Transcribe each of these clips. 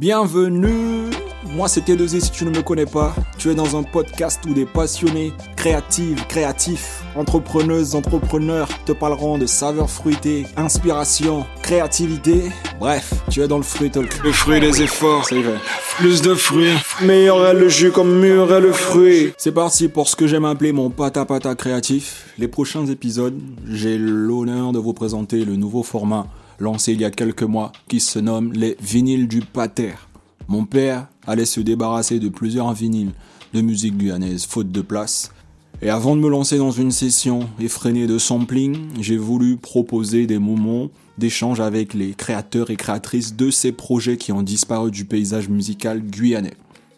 Bienvenue Moi c'est T2Z si tu ne me connais pas. Tu es dans un podcast où des passionnés, créatives, créatifs, entrepreneuses, entrepreneurs te parleront de saveurs fruitées, inspiration, créativité. Bref, tu es dans le fruit talk. Le fruit des efforts. C'est vrai. Plus de fruits. Meilleur est le jus comme mûr est le fruit. C'est parti pour ce que j'aime appeler mon pata pata créatif. Les prochains épisodes, j'ai l'honneur de vous présenter le nouveau format lancé il y a quelques mois qui se nomme les vinyles du pater. Mon père allait se débarrasser de plusieurs vinyles de musique guyanaise faute de place. Et avant de me lancer dans une session effrénée de sampling, j'ai voulu proposer des moments d'échange avec les créateurs et créatrices de ces projets qui ont disparu du paysage musical guyanais.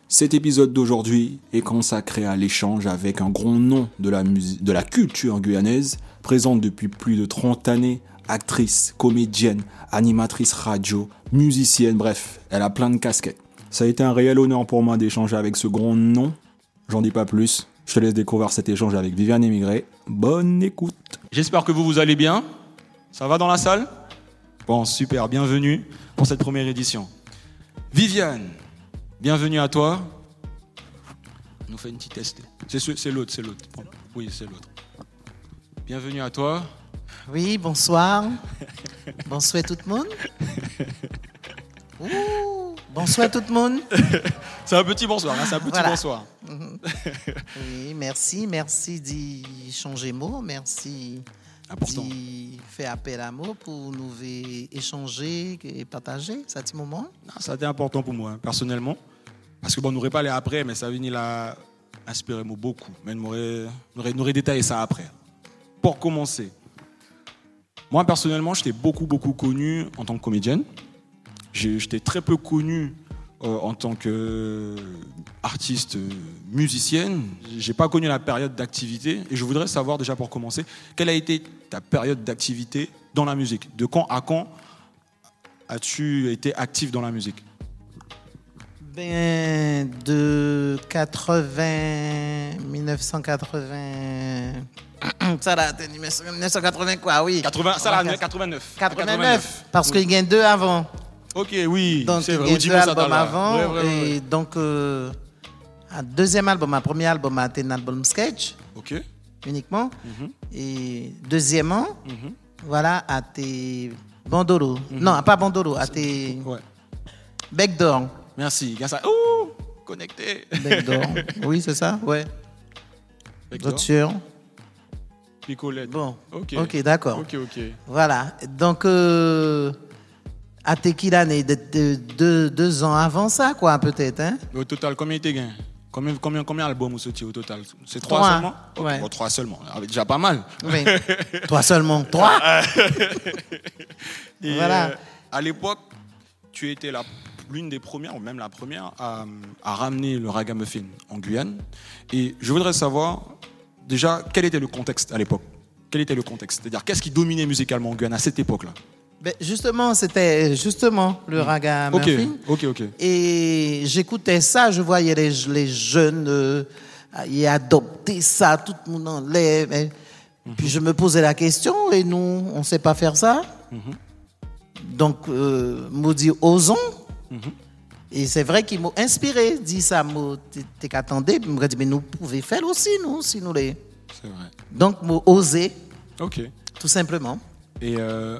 Cet épisode d'aujourd'hui est consacré à l'échange avec un grand nom de la, de la culture guyanaise, présente depuis plus de 30 années actrice, comédienne, animatrice radio, musicienne, bref, elle a plein de casquettes. Ça a été un réel honneur pour moi d'échanger avec ce grand nom. J'en dis pas plus. Je te laisse découvrir cet échange avec Viviane Émigré. Bonne écoute. J'espère que vous vous allez bien. Ça va dans la salle? Bon, super, bienvenue pour cette première édition. Viviane, bienvenue à toi. On nous fait une petite test. C'est l'autre, c'est l'autre. Oui, c'est l'autre. Bienvenue à toi. Oui, bonsoir. bonsoir tout le monde. Ouh, bonsoir tout le monde. c'est un petit bonsoir, hein, c'est un petit bonsoir. Mhm. oui, merci, merci d'y changer mot, merci d'y faire appel à mots pour nous échanger et partager ce petit moment? ça a été important pour moi, hein, personnellement. Parce que bon, on n'aurait pas allé après, mais ça a venu là inspirer moi beaucoup. Mais on aurait détaillé ça après. Pour commencer, moi, personnellement, j'étais beaucoup, beaucoup connu en tant que comédienne. J'étais très peu connu euh, en tant qu'artiste euh, musicienne. J'ai pas connu la période d'activité. Et je voudrais savoir, déjà pour commencer, quelle a été ta période d'activité dans la musique? De quand à quand as-tu été actif dans la musique? Ben, de 80, 1980. Ça là, 1980 quoi, oui. 80, ça là, 89. 89. Parce qu'il y a deux avant. Ok, oui. Donc il y a deux albums avant. et donc, euh, un deuxième album, un premier album a été un album sketch. Ok. Uniquement. Mhm. Et deuxièmement, mhm. voilà, a été Bandolo. Mhm. Non, pas Bandolo, a été ouais. Merci. Ouh, connecté. Bec d'or. oui, c'est ça, ouais. Sûr Picolette. Bon. Ok. Ok, d'accord. Ok, ok. Voilà. Donc, euh, à Tequila, de, de, deux ans avant ça, quoi, peut-être. Hein? Au total, combien tu gagné Combien, combien, combien d'albums vous au total? C'est trois, seulement? Ouais. Trois seulement. Ah, déjà pas mal. Oui. trois seulement. Trois Voilà. Euh, à l'époque, tu étais l'une des premières, ou même la première, à, à ramener le ragamuffin en Guyane. Et je voudrais savoir, déjà, quel était le contexte à l'époque? Quel était le contexte? C'est-à-dire, qu'est-ce qui dominait musicalement en Guyane à cette époque-là? Ben justement, c'était justement le hmm. raga Ok, ok, ok. Et j'écoutais ça, je voyais les, les jeunes euh, y adopter ça, tout le monde en l'air. Mhm. Puis je me posais la question, et nous, on ne sait pas faire ça? Mhm. Donc, euh, me dit, Mhm. Et c'est vrai qu'il m'a inspiré, dit ça, t'es qu'attendez, puis me dit, mais nous pouvons faire aussi, nous, si nous les. C'est vrai. Donc, m'a osé. Ok. Tout simplement. Et euh,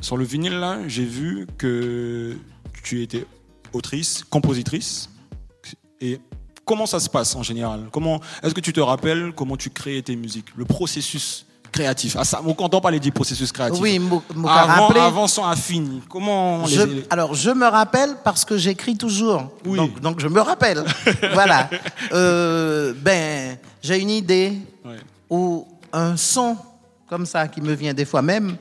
sur le vinyle, là, j'ai vu que tu étais autrice, compositrice. Et comment ça se passe en général? Comment Est-ce que tu te rappelles comment tu créais tes musiques Le processus? Créatif. Ah, ça, quand on parlait du processus créatif. Oui, avant, avant son affine. Comment je, Alors, je me rappelle parce que j'écris toujours. Oui. Donc, donc, je me rappelle. voilà. Euh, ben, j'ai une idée ou un son comme ça qui me vient des fois même. Mhm.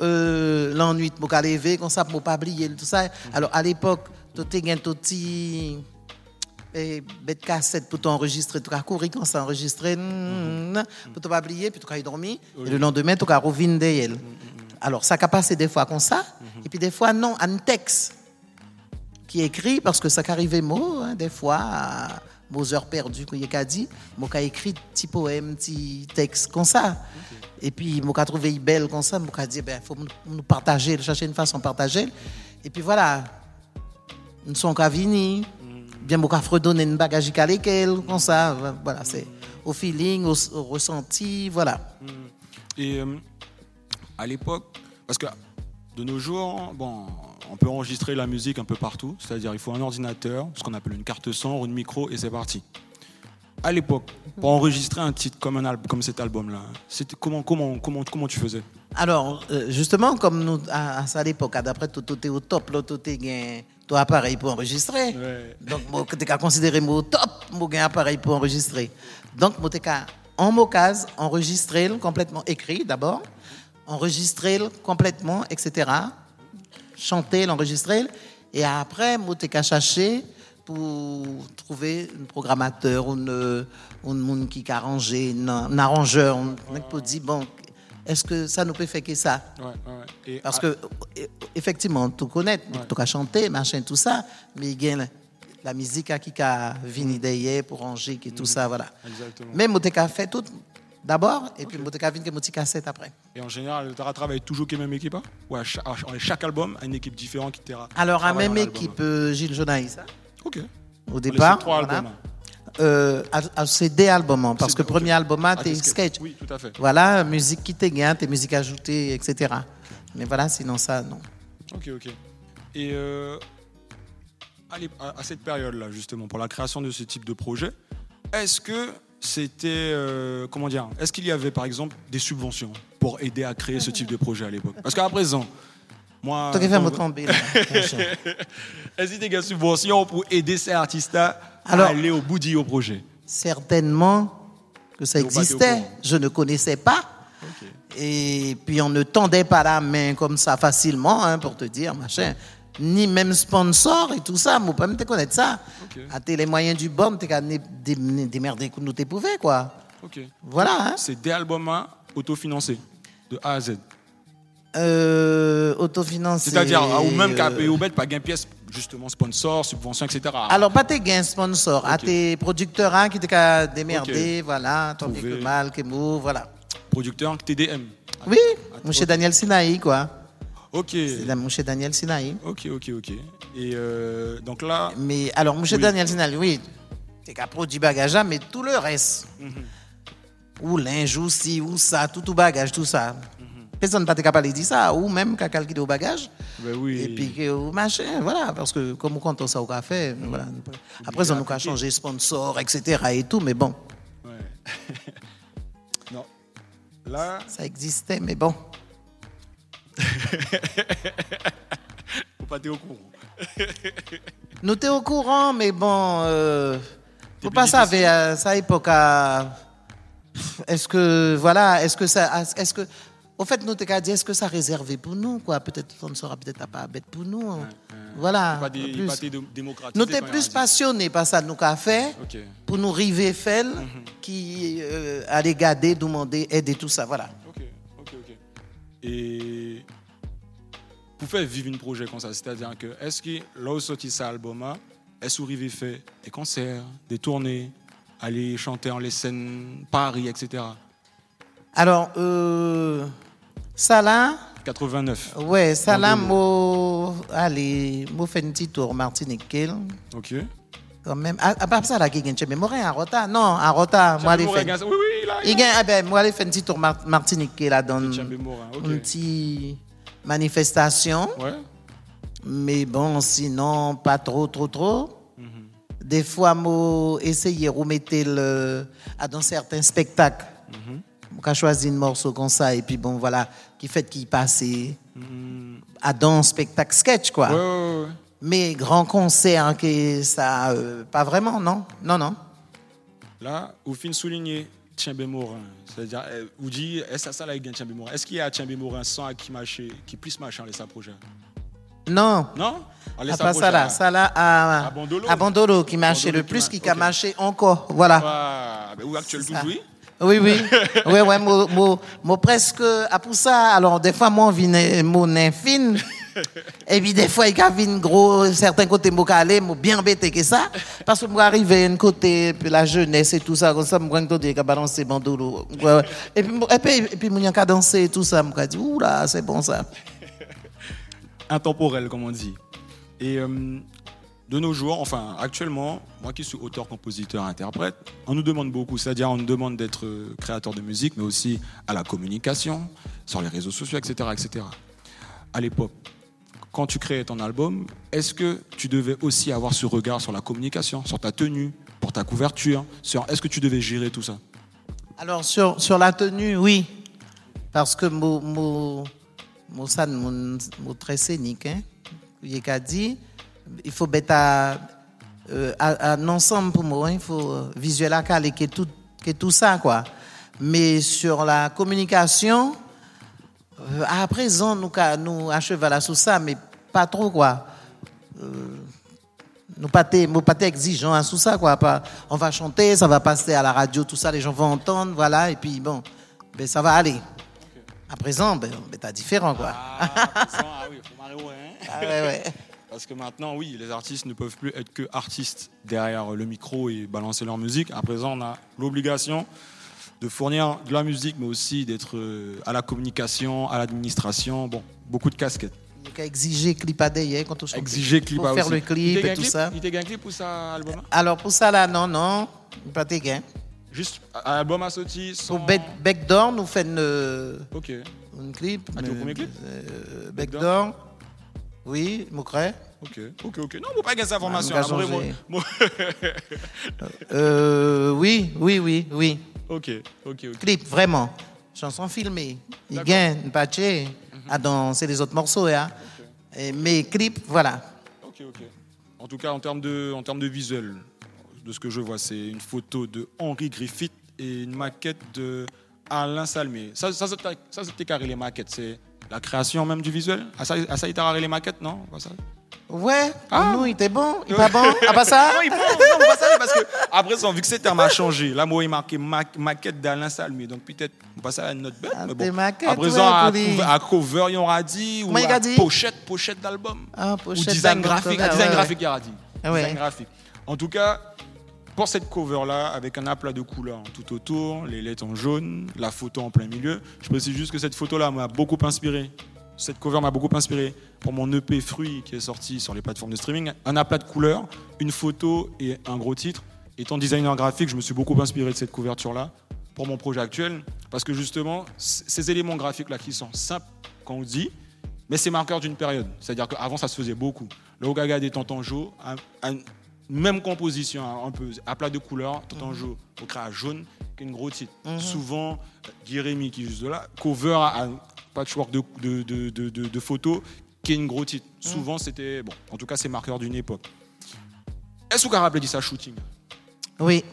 euh, L'ennui de mon comme ça, pour pas oublier tout ça. Alors, à l'époque, tu as un petit et bête cassette pour t'enregistrer, tu as couru quand ça enregistré, mm pour pas oublier, puis tu as dormi, et le lendemain, tu as revu d'elle. Alors, ça a passé des fois comme ça, et puis des fois, non, un texte qui est écrit, parce que ça arrivait mot, hein, des fois, à vos heures perdues, qu'il y a dit, moi, j'ai écrit petit poème, petit texte comme ça. Et puis, moi, j'ai trouvé belle comme ça, moi, j'ai dit, il ben, faut nous partager, chercher une façon de partager. Et puis voilà, Nous sommes qu'à venir. Bien, beaucoup fredonner une bagage à lesquels, comme ça. Voilà, c'est au feeling, au, ressenti, voilà. Et euh, à l'époque, parce que de nos jours, bon, on peut enregistrer la musique un peu partout, c'est-à-dire il faut un ordinateur, ce qu'on appelle une carte son, un micro, et c'est parti. À l'époque, pour enregistrer un titre comme, un comme cet album-là, comment, comment, comment, comment tu faisais? Alors, euh, justement, comme nous, à, ça l'époque, d'après tout, tout est au top, là, tout est toi appareil pour enregistrer. Ouais. Donc, moi, tu as considéré mon top, mon gain appareil pour enregistrer. Donc, moi, tu en mon cas, enregistrer complètement écrit d'abord, enregistrer complètement, etc. Chanter, l'enregistrer. Et après, moi, tu chercher pour trouver un programmateur ou une, un monde qui a arrangé, un, un arrangeur, on peut dire, bon, est-ce que ça nous peut faire que ça? Ouais, ouais, ouais. Et Parce que, e- effectivement, tout connaître, tout qu'à chanter, machin, tout ça, mais il y a la- musique à qui a venu derrière pour ranger, qui tout ça, voilà. Exactement. Mais moi, j'ai fait tout d'abord, et puis moi, j'ai venu que petit cassette après. Et en général, tu travailles toujours avec la même équipe hein? Ou à chaque, à chaque album, à une équipe différente qui t'ira Alors, à travaille même équipe, euh, Gilles Jonaïs, hein, Ok. au départ. trois voilà. albums. Hein. Euh, à, à CD album, hein, parce C'est- que ok. premier album, hein, Ah, t'es t'es sketch. Oui, tout à fait. Voilà, musique qui t'est gain, tes musiques ajoutées, etc. Mais voilà, sinon ça, non. Ok, ok. Et euh, à cette période-là, justement, pour la création de ce type de projet, est-ce que c'était. euh, comment dire Est-ce qu'il y avait, par exemple, des subventions pour aider à créer ce type de projet à l'époque? Parce qu'à présent, moi. Toi qui fais quand- me tomber, là, mon cher. Est-ce qu'il y a des subventions pour aider ces artistes-là Alors- à aller au bout du projet Certainement que ça existait. Je ne connaissais pas. Ok. Et puis on ne tendait pas la main comme ça facilement, hein, pour te dire, machin. Ni même sponsor et tout ça, moi pas même te connaître ça. Ok. À tes les moyens du bon, t'es qu'à démerder que nous t'éprouver, quoi. Ok. Voilà, hein. C'est des albums autofinancés, de A à Z. Euh, autofinancé. C'est-à-dire, ou même qu'à euh, au bête, pas gain pièce, justement, sponsor, subvention, etc. Alors, pas tes gains sponsors, à Ok. tes producteurs hein, qui t'es qu'à démerder, voilà, tant Trouver. que mal, que mou, voilà. Producteur TDM. Oui, mon Daniel Sinaï, quoi. Ok. C'est mon Daniel Sinaï. Ok, ok, ok. Et euh, donc là, Mais alors, mon Oui. Daniel Sinaï, oui, t'es qu'à produire bagage, mais tout le reste, ou linge, ou ci, ou ça, tout tout bagage, tout ça. Personne pas capable de dire ça, ou même qu'à calculer au bagage. ben oui. Et puis, que, ou machin, voilà, parce que comme on compte ça au café, voilà. Après, on nous a changé sponsor, etc. et tout, mais bon, Ouais. non. Là, ça existait, mais bon. faut pas être au courant. Nous t'es au courant, mais bon, euh, faut pas savoir à sa époque. à- Est-ce que voilà, est-ce que ça, est-ce que, au fait, nous qu'à dire, est-ce que ça réservé pour nous, quoi? Peut-être on ne sera peut-être pas bête pour nous. hein. Voilà. Pas des, plus. pas des Nous t'es plus un passionné par ça, nous qu'a fait, pour nous river fait, qui euh, aller garder, demander, aider tout ça, voilà. Ok, ok, ok. Et pour faire vivre un projet comme ça, c'est-à-dire que est-ce que là où sorti ça album, est-ce que vous fait des concerts, des tournées, aller chanter en les scènes Paris, etc. Alors, euh, là. 89. Ouais, Bandolo. moi, allez, moi fait un petit tour Martinique, Ok. quand même. À, à part ça, là, qui gagne, mais moi, rien, à Rota, non, à Rota, moi, faire. Morin, Oui, oui, là. Il ah ben, un petit tour Mar- Martinique, là, dans Morin, une petite manifestation. Ouais. Mais bon, sinon, pas trop, trop, trop. Mhm. Des fois, moi, essayer de remettre le, à dans certains spectacles. Mhm. Moi, choisi un morceau comme ça, et puis bon, voilà, qui fait qu'il passe Mhm. à dans spectacle sketch, quoi. Ouais, ouais, ouais. Mais grand concert, hein, que ça, euh, pas vraiment, non, non, non. Là, au fin souligner Tchambé Morin, c'est-à-dire, euh, vous dites, est-ce que ça là, il Tchambé Morin? Est-ce qu'il y a Tchambé Morin sans qui marche, qui puisse marcher en laissant projet Non. Non? Laissant part ça là, ça là, à, À Bandolo. à Bandolo, qui marchait le plus, qui a marché encore, voilà. Ah, ou actuel C'est ça. toujours, oui Oui, oui. oui, oui, moi, moi, moi, presque, à pour ça, alors des fois, moi, vine, mon infine. Et puis, des fois, il y a une gros, certains côtés, moi, aller, moi, bien embêté que ça. Parce que moi, arrivé un côté, puis la jeunesse et tout ça, comme ça. Ouais, ouais. Et puis, et puis, et puis, qu'à danser et tout ça, moi, dit, oula, c'est bon ça. Intemporel, comme on dit. Et euh, de nos jours, enfin actuellement, moi qui suis auteur, compositeur, interprète, on nous demande beaucoup. C'est-à-dire, on nous demande d'être euh, créateur de musique, mais aussi à la communication, sur les réseaux sociaux, etc., etc. À l'époque, quand tu créais ton album, est-ce que tu devais aussi avoir ce regard sur la communication, sur ta tenue, pour ta couverture, est-ce que tu devais gérer tout ça Alors sur, sur la tenue, oui, parce que mon mon mon mon, très scénique, hein, il faut mettre euh, un ensemble pour moi, hein. il faut visuel à caler que tout, que tout ça, quoi. Mais sur la communication, euh, à présent, nous, nous achevons là sur ça, mais pas trop, quoi. Euh, nous pas pas exigeants hein, sur ça, quoi. on va chanter, ça va passer à la radio, tout ça, les gens vont entendre, voilà, et puis bon, ben, ça va aller. À présent, ben, ben t'as différent, quoi. Ah, ah oui, faut hein. Ah ouais, ouais. Parce que maintenant, oui, les artistes ne peuvent plus être que artistes derrière le micro et balancer leur musique. À présent, on a l'obligation de fournir de la musique, mais aussi d'être euh, à la communication, à l'administration. Bon, beaucoup de casquettes. Il y a exiger clip à d'ailleurs quand on chante. Exiger clip Pour faire le clip et tout ça. Il t'a un clip pour ça album Alors pour ça là, non, non, pas de gain. Juste un album à sortir sans... Pour Bec d'Or, nous faisons une... Ok. Un clip. Ah, tu veux premier clip euh, d'Or. Oui, Moucret. Ok, ok, ok. Non, vous pas gagner cette information. Ah, euh, oui, oui, oui, oui. Ok, ok, ok. Clip, vraiment. Chanson filmée. Il gagne, patche, à danser les autres morceaux. Hein. mais clip, voilà. Ok, ok. En tout cas, en termes de, en termes de visuel, de ce que je vois, c'est une photo de Henri Griffith et une maquette de Alain Salmé. Ça, ça, ça c'était carré les maquettes. C'est la création même du visuel? Il t'a les maquettes, non? Ça Ouais, ah. nous, il était bon, il pas bon. Ah, pas ça? Non, il bon, non, pas ça, parce que après, vu que ce terme a changé, là, moi, il marqué maquette d'Alain Salmi, donc peut-être, on passe à notre bête, ah, mais bon. Maquettes, à à, cover, il y aura dit, ou à pochette, pochette d'album. Ah, pochette ou design graphique, design graphique, il y aura dit. Design graphique. En tout cas, pour cette cover-là, avec un aplat de couleurs tout autour, les lettres en jaune, la photo en plein milieu, je précise juste que cette photo-là m'a beaucoup inspiré. Cette cover m'a beaucoup inspiré pour mon EP Fruit qui est sorti sur les plateformes de streaming. Un aplat de couleurs, une photo et un gros titre. Étant designer graphique, je me suis beaucoup inspiré de cette couverture-là pour mon projet actuel. Parce que justement, ces éléments graphiques-là qui sont simples quand on dit, mais c'est marqueur d'une période. C'est-à-dire qu'avant, ça se faisait beaucoup. Le Ogaga des Tantanjo, même composition, hein, un peu à plat de couleurs, tout en jaune, au créa jaune, qui est une grosse titre. Mhm. Souvent, Guérémy qui est juste là, cover à patchwork de, de, de, de, de photos, qui est une grosse titre. Mhm. Souvent, c'était, bon, en tout cas, c'est marqueur d'une époque. Est-ce que vous rappelez dit ça shooting? Oui.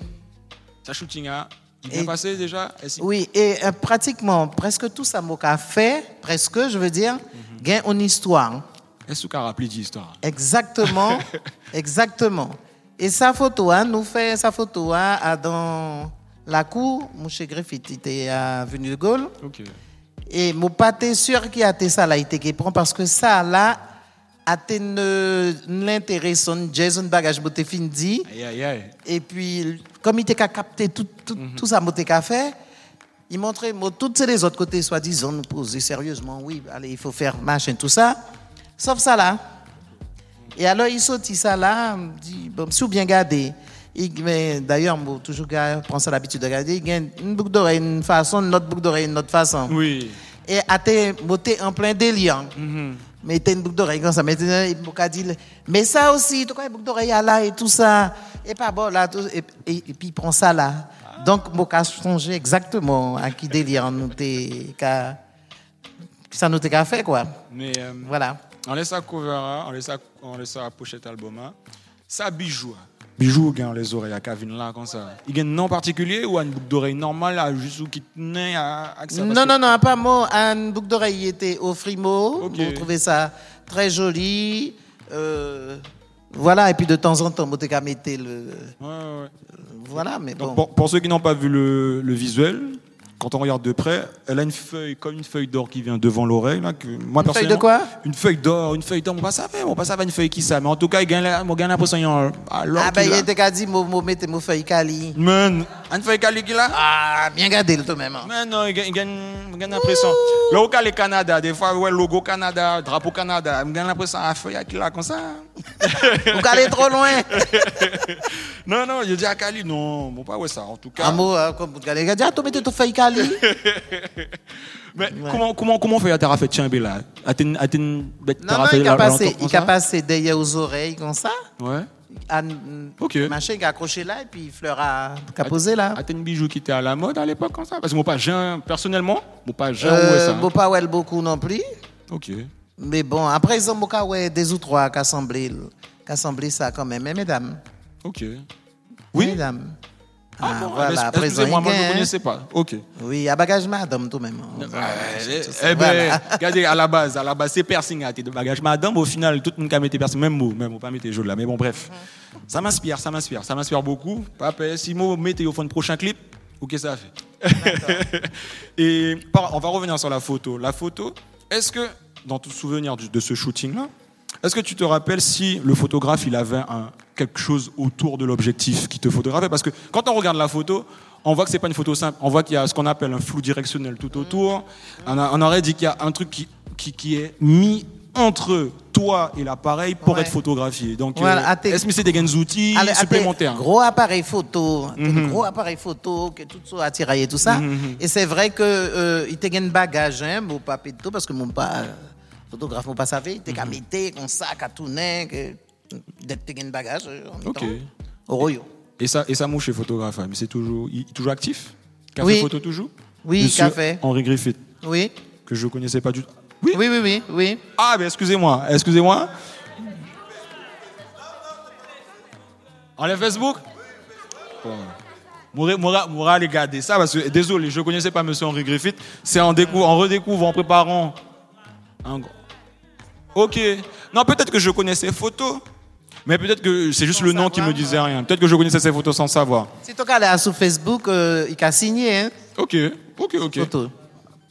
Ça shooting, hein? Il est passé déjà Oui, et euh, pratiquement, presque tout ça m'a fait, presque, je veux dire, mm gain en histoire. Est-ce que vous rappelez d'histoire Exactement, exactement. Et sa photo, hein, nous fait sa photo hein, dans la cour, M. Griffith était à Venu de Gaulle. Et mon pâté sûr qu'il a été ça là, il était prend parce que ça là, a été l'intérêt son Jason bagage boté fin dit. Et puis, comme il était capté tout, tout, mm -hmm. tout ça, moté fait, il montrait toutes les autres côtés, soi-disant, nous poser sérieusement, oui, allez, il faut faire machin, tout ça. Sauf ça là. Et alors, il sortit ça là, dit, bon, si vous bien gardé, d'ailleurs, moi, toujours prendre ça l'habitude de regarder, il y a une boucle d'oreille une façon, une autre boucle d'oreille une autre façon. Oui. Et été monté en plein délire. Mm Mais il une boucle d'oreille comme ça. Mais, il mais ça aussi, tu vois, une boucle d'oreille là et tout ça. Et pas bon là, et, et, puis il prend ça là. Donc, je changer exactement à qui délire nous ça nous a fait quoi. Mais euh, voilà. On laisse la cover, hein. on laisse on laisse la pochette album. Hein. Ça bijou. Hein. Bijou gagne les oreilles à Kevin là comme ça. Il y a un nom particulier ou une boucle d'oreille normale juste qui tenait à, Non non non, pas moi, une boucle d'oreille était au frimo. Vous trouvez ça très joli. Euh, voilà, et puis de temps en temps, vous mettez le. Ouais, ouais. Voilà, mais bon. pour, pour, ceux qui n'ont pas vu le, le visuel, quand on regarde de près, elle a une feuille comme une feuille d'or qui vient devant l'oreille. Là, que moi, une feuille de quoi? Une feuille d'or, une feuille d'or. On pas savoir, on pas savoir une feuille qui ça. Mais en tout cas, il gagne l'impression qu'il y a Ah ben, il était dit, moi, mettez mon feuille cali. Man, une feuille cali qui là? Ah, bien gardé le tout même. Hein. Mais non, il gagne l'impression. Là, au Canada, des fois, ouais, logo Canada, drapeau Canada, il gagne l'impression à feuille qui là comme ça. Vous allez trop loin. non, non, il a dit à Cali, non, bon, pas ouais ça, en tout cas. Amour, hein, comme vous allez dire, tu mettez ton feuille Cali. Mais comment, comment, comment on fait à Tarafet Tchimbé là? À ten, à ten, Non, non, il a passé, il a passé derrière aux oreilles comme ça. Ouais. À, Ok. Machin qui a accroché là et puis il fleur a, a posé là. À ten bijou qui était à la mode à l'époque comme ça? Parce que mon pas, j'ai un- personnellement, mon pas, un Euh, ouais ça? bon, pas ouais, beaucoup non plus. Ok. Mais bon, après, ils ont beaucoup ouais, des ou trois qui assemblé, ça quand même. Mais mesdames. Ok. Oui? Mesdames. Ah, Ah, bon, voilà, après, excusez-moi, moi je ne hein. connaissais pas. Ok. Oui, à bagage madame tout même. Eh, Voilà. eh ben, regardez, à la base, à la base, c'est piercing à de bagage. Madame, au final, tout le monde a mis piercing, même mot, même mot, pas mettre joli là. Mais bon, bref. Ça m'inspire, ça m'inspire, ça m'inspire beaucoup. Papa, si moi, mettez au fond de prochain clip, ou qu'est-ce que ça fait Et on va revenir sur la photo. La photo, est-ce que, dans ton souvenir du- de ce shooting-là, est-ce que tu te rappelles si le photographe, il avait un, quelque chose autour de l'objectif qui te photographiait Parce que quand on regarde la photo, on voit que c'est pas une photo simple. On voit qu'il y a ce qu'on appelle un flou directionnel tout autour. On, a- on aurait dit qu'il y a un truc qui, qui, qui est mis entre toi et l'appareil pour Ouais. être photographié. Donc, Voilà, euh, est-ce que c'est des outils à tes supplémentaires? Gros appareil photo, tes Mhm. gros appareil photo, que tout ça attiraillé tout ça. Et c'est vrai que euh, il te gagne bagage, hein, mon de tout, parce que mon pas photographe, mon pas savait, il te qu'à Mhm. mettre comme ça, qu'à tourner, que d'être gagne bagage. en Ok. Au royaume. Et ça, et ça mouche photographe, hein, mais c'est toujours, il est toujours actif? Café Oui. photo toujours? Oui, Monsieur café. Henri Griffith, Oui, que je ne connaissais pas du tout. Oui? oui, oui, oui, oui. Ah, ben excusez-moi, excusez-moi. Enlève Facebook Bon. Moura, Moura, Moura allez garder ça parce que, désolé, je ne connaissais pas Monsieur Henri Griffith. C'est en, décou- en redécouvrant, en préparant. un gros- Ok. Non, peut-être que je connaissais ses photos, mais peut-être que c'est juste Sans le nom qui me disait rien. Peut-être que je connaissais ses photos sans savoir. Si tu regardes sur Facebook, euh, il a signé, hein, Ok, ok, ok. photo.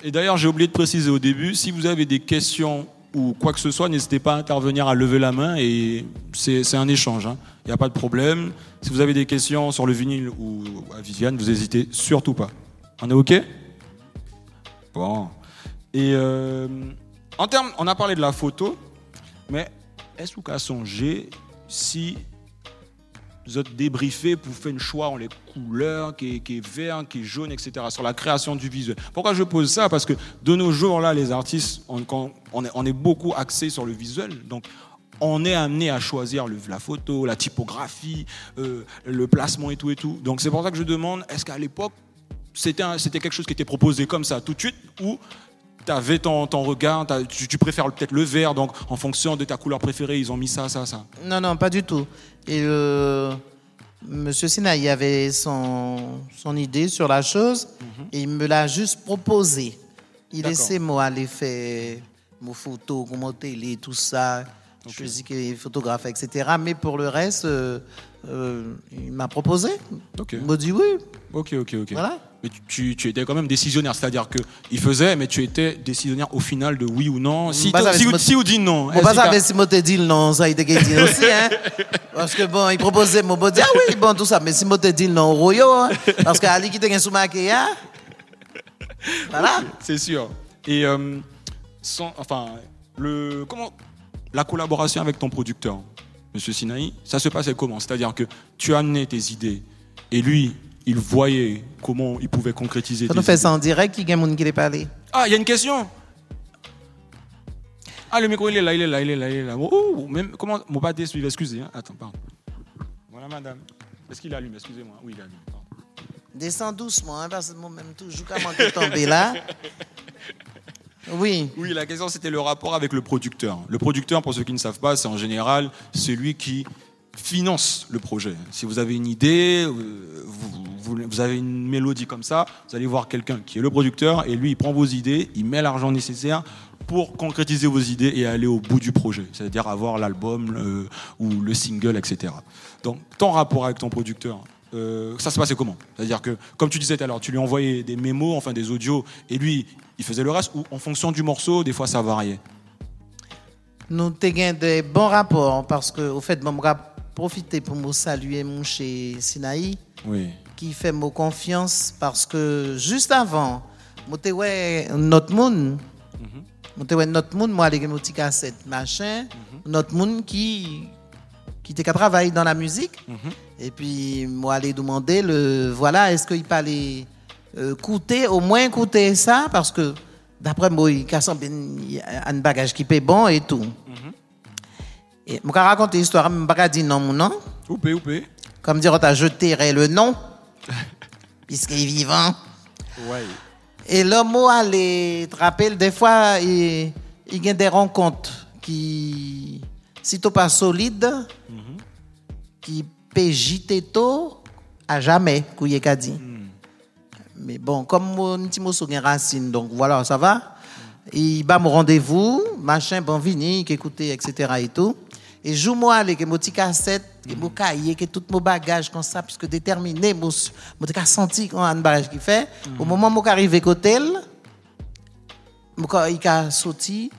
Et d'ailleurs, j'ai oublié de préciser au début, si vous avez des questions ou quoi que ce soit, n'hésitez pas à intervenir, à lever la main et c'est un échange. hein. Il n'y a pas de problème. Si vous avez des questions sur le vinyle ou à Viviane, vous n'hésitez surtout pas. On est OK? Bon. Et euh, en termes, on a parlé de la photo, mais est-ce vous avez songé si vous êtes débriefé pour faire un choix en les couleurs, qui est, vert, qui est jaune, etc., sur la création du visuel? Pourquoi je pose ça? Parce que de nos jours, là, les artistes, on, est, beaucoup axé sur le visuel. Donc, on est amené à choisir la photo, la typographie, euh, le placement et tout et tout. Donc, c'est pour ça que je demande, est-ce qu'à l'époque, c'était quelque chose qui était proposé comme ça tout de suite ou tu avais ton, ton regard, tu, tu préfères peut-être le vert, donc en fonction de ta couleur préférée, ils ont mis ça, ça, ça. Non, non, pas du tout. Et euh, Monsieur Sinaï avait son, son idée sur la chose et il me l'a juste proposé. Il laissait moi aller faire mes photos, comment télé, tout ça. Je faisais que photographe, etc. Mais pour le reste, euh, euh, il m'a proposé. Ok. Il m'a dit oui. Ok, ok, ok. Voilà. Mais tu, tu- étais quand même décisionnaire, c'est-à-dire que il faisait, mais tu étais décisionnaire au final de oui ou non. Si, ça si, ou- c'est si ou dit non. Pas qu'il y a- savoir si te dit non, ça, il te dit aussi, hein. Parce que bon, il proposait, moi, bon, ah oui, bon, tout ça, mais si te dit non, royo, hein. Parce qu'Ali qui gagne sous maquillage, voilà. C'est sûr. Et euh, sans, enfin, le, comment, la collaboration avec ton producteur, Monsieur Sinaï, ça se passait comment? C'est-à-dire que tu as amené tes idées et lui, il voyait comment il pouvait concrétiser Ça nous fait ça en direct, qui gagne qui parlé. Ah, il y a une question. Ah, le micro, il est là, il est là, il est là, il est là. Oh, oh, même, comment, mon pâté suivre, excusez. Hein. Attends, pardon. Voilà, madame. Est-ce qu'il allume? Excusez-moi. Oui, il allume. pardon. Descends doucement, hein, parce que moi-même, toujours, comment de tomber là. Oui. Oui, la question c'était le rapport avec le producteur. Le producteur, pour ceux qui ne savent pas, c'est en général celui qui finance le projet. Si vous avez une idée, euh, vous, vous- vous avez une mélodie comme ça, vous allez voir quelqu'un qui est le producteur et lui, il prend vos idées, il met l'argent nécessaire pour concrétiser vos idées et aller au bout du projet, c'est-à-dire avoir l'album ou le single, etc. Donc, ton rapport avec ton producteur, euh, ça se passait comment? C'est-à-dire que, comme tu disais tout à l'heure, tu lui envoyais des mémos, enfin des audios, et lui, il faisait le reste, ou en fonction du morceau, des fois ça variait? Nous avons des bons rapports, parce que, au fait, je vais profiter pour me saluer mon chez Sinaï. Oui. Qui fait mon confiance parce que juste avant, moi ouais notre monde, moi ouais notre monde, moi machin, notre monde qui qui était qu'à travailler dans la musique. Mhm. Et puis, moi, aller demander, le, voilà, est-ce qu'il fallait euh, coûter, au moins coûter ça, parce que d'après moi, il y a un bagage qui paie bon et tout. Mhm. Et je vais raconter l'histoire, je ne vais pas dire non, nom. Oupé, oupé. Comme dire, tu jeté le nom, puisqu'il est vivant. Ouais. Et l'homme allait te rappelle, des fois, il, il y a des rencontres qui, si tu pas solide, qui peut jeter tôt à jamais, qu'a dit. Mais bon, comme mon petit mot sur racine, donc voilà, ça va. Il bat mon rendez-vous, machin, bon, vini, qui écoutait, etc. et tout. Et joue-moi avec mon petit et mon cahier, que tout mon bagage comme ça, puisque déterminé, mon mon senti quand un bagage qui fait. Au moment où j'arrive à côté, il a sorti.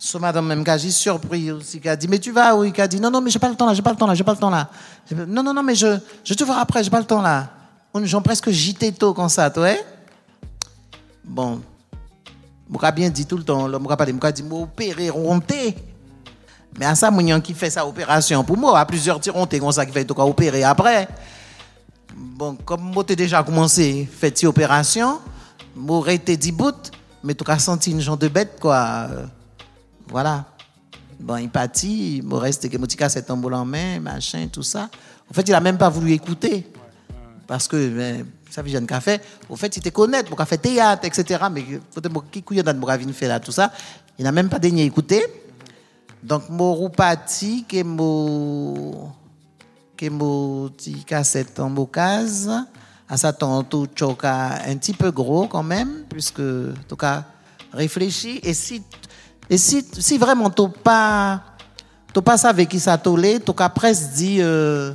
Ce madame même qui a surpris aussi, qui a dit, mais tu vas où? Il a dit, non, non, mais j'ai pas le temps là, j'ai pas le temps là, j'ai pas le temps là. Non, non, non, mais je, je te vois après, j'ai pas le temps là. On j'en presque gité tôt comme ça, toi. Bon. Je bien dit tout le temps, je pas dit, je dit, opérer, ronter. Mais à ça, mon qui fait sa opération pour moi, à plusieurs tirs comme ça qui fait tout opérer après. Bon, comme moi, déjà commencé à faire cette opération, j'aurais été dit bout, mais tu as senti une genre de bête, quoi. Voilà. Bon, il partit, il reste que mon cassette en en main, machin, tout ça. En fait, il n'a même pas voulu écouter. Parce que, ben, ça fait jeune café. Au fait, il te connaît, pour fait théâtre, etc. Mais qui couille dans le fait là, tout ça. Il n'a même pas daigné écouter. Donc, mon roupati, que mon, petit cassette en case, à tout choka un petit peu gros quand même, puisque, en tout cas, réfléchi. Et si, et si, si vraiment tu pas, pas avec qui ça tolé, tu as presque dit, euh,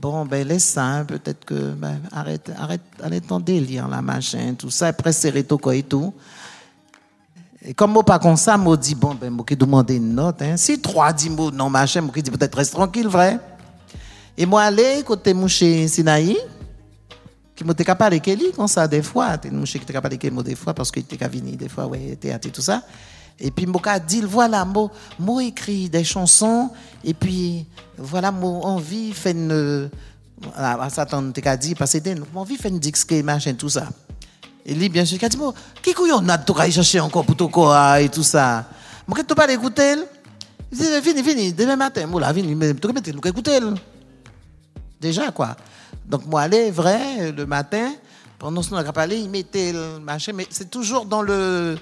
bon, ben, laisse ça, hein, peut-être que, ben, arrête, arrête, arrête ton délire, la machin, tout ça, presque serré et tout. Et comme moi, pas comme ça, moi, dit, bon, ben, moi, qui demander une note, hein. Si trois dix mots, non, machin, qui dit, peut-être reste tranquille, vrai. Et moi, aller, côté mouché Sinaï, qui m'a capable avec lui, comme ça, des fois, t'es mouché qui capable avec moi des fois, parce qu'il était venir des fois, ouais, théâtre et tout ça. Et puis, moi, dit, voilà, moi, moi, écrit des chansons, et puis, voilà, moi, envie, fait une, ça, t'es dit, parce que envie, fait une disque, machin, tout ça. Lui, bien sûr, il a dit, qui couillon a tout chercher encore pour tout quoi et tout ça? Moi, tu pas l'écouter Il dit, vini, vini, demain matin, moi, là, vini, mais tu peux écouter. Déjà, quoi. Donc, moi, aller, vrai, le matin, pendant ce temps, on a parlé, il mettait le machin, mais c'est toujours dans le.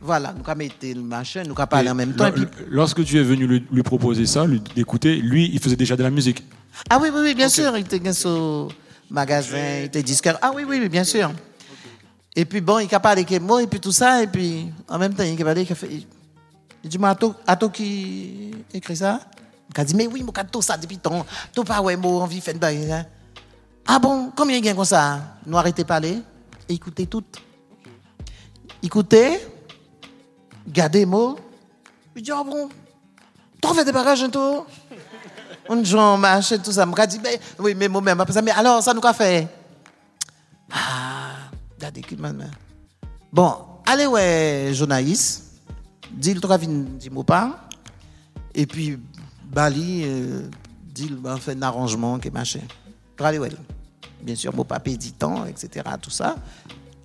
Voilà, nous avons mettre le machin, nous avons parlé en même temps. Lorsque tu es venu lui, proposer ça, lui d'écouter, lui, il faisait déjà de la musique. Ah oui, oui, oui, bien sûr. Il était dans son magasin, il était disquaire. Ah oui, oui, bien sûr. Et puis bon, il a parlé avec moi, et puis tout ça, et puis en même temps, il parlé, il a fait. Il dit, mais à toi qui écrit ça Il dit, mais oui, moi, tout ça depuis ton. Tout pas, ouais, moi, envie de faire hein. Ah bon, combien il y a comme ça? Nous arrêtez de parler, et écoutez tout. Écoutez, gardez moi. Il dit, ah bon, tu fait des bagages un tout On joue, machin, tout ça. Je dit, mais, oui, mais moi-même, mais alors, ça nous a fait Ah Bon, allez, ouais, journaliste, dit le travail dit mot pas, et puis Bali, euh, dit ben, fait un arrangement, que machin. Allez, ouais, bien sûr, mon papier dit temps, etc., tout ça.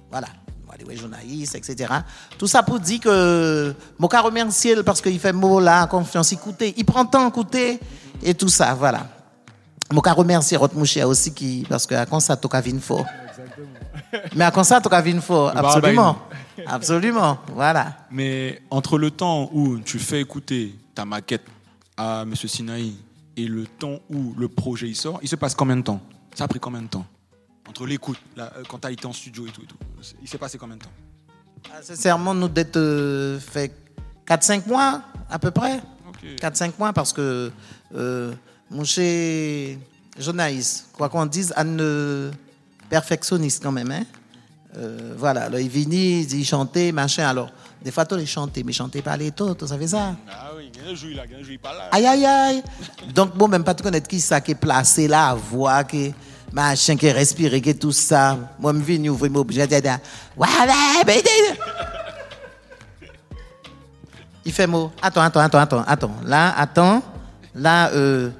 Voilà, allez, ouais, journaliste, etc. Tout ça pour dire que, mon cas parce qu'il fait mot là, confiance, écoutez, il prend temps écouter, et tout ça, voilà. Mon cas remercier Rotmouché aussi, qui, parce que quand ça, toca vin fort. Mais à ça, tu as vu une fois. Absolument. Absolument. Voilà. Mais entre le temps où tu fais écouter ta maquette à M. Sinaï et le temps où le projet il sort, il se passe combien de temps? Ça a pris combien de temps? Entre l'écoute, euh, quand tu as été en studio et tout, et tout. Il s'est passé combien de temps? Ah, Sincèrement, nous d'être euh, fait 4-5 mois à peu près. 4-5 mois parce que euh, mon cher journaliste, quoi qu'on dise, à ne perfectionniste quand même. Hein? Euh, voilà, là, il venait, il chantait, machin. Alors, des fois, tu les chantais, mais chantais pas les taux, tu savais ça Ah oui, il joue là, il joue pas là. Aïe, aïe, aïe. Donc, bon, même pas te connaître qui ça qui est placé là, voix, qui machin, qui respire, qui tout ça. Moi, je viens ouvrir mon dire, il fait mot. Attends, attends, attends, attends, attends. Là, attends. Là, euh,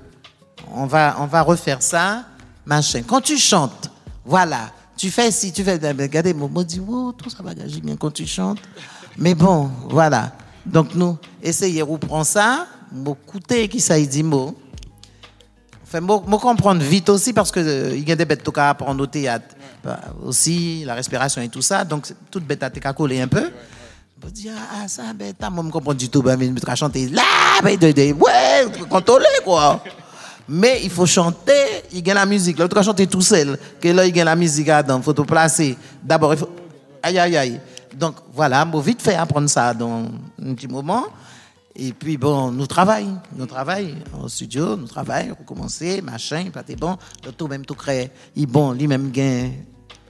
on va, on va refaire ça, machin. Quand tu chantes, voilà, tu fais si tu fais, ben, regardez, Momo dit, oh, tout ça va gager bien quand tu chantes. Mais bon, voilà. Donc nous, essayez, reprendre ça, m'écouter qui ça dit mot. Enfin, me comprendre vite aussi parce que euh, il y a des bêtes à apprendre. Bah, aussi, la respiration et tout ça. Donc, toute bête à te un peu. Je me dis, ah, ça, bête, moi, je comprends du tout. Ben, je vais chanter là, ben, ouais, contrôler, quoi. Mais il faut chanter, il a la musique. L'autre va chanter tout seul. Que là, il a la musique il faut te placer. D'abord, il faut. Aïe, aïe, aïe. Donc, voilà, faut vite faire apprendre ça dans un petit moment. Et puis, bon, nous travaillons. Nous travaillons au studio, nous travaillons, recommencer, machin, pas bon. Le tout même tout créé. Il bon, lui-même gagne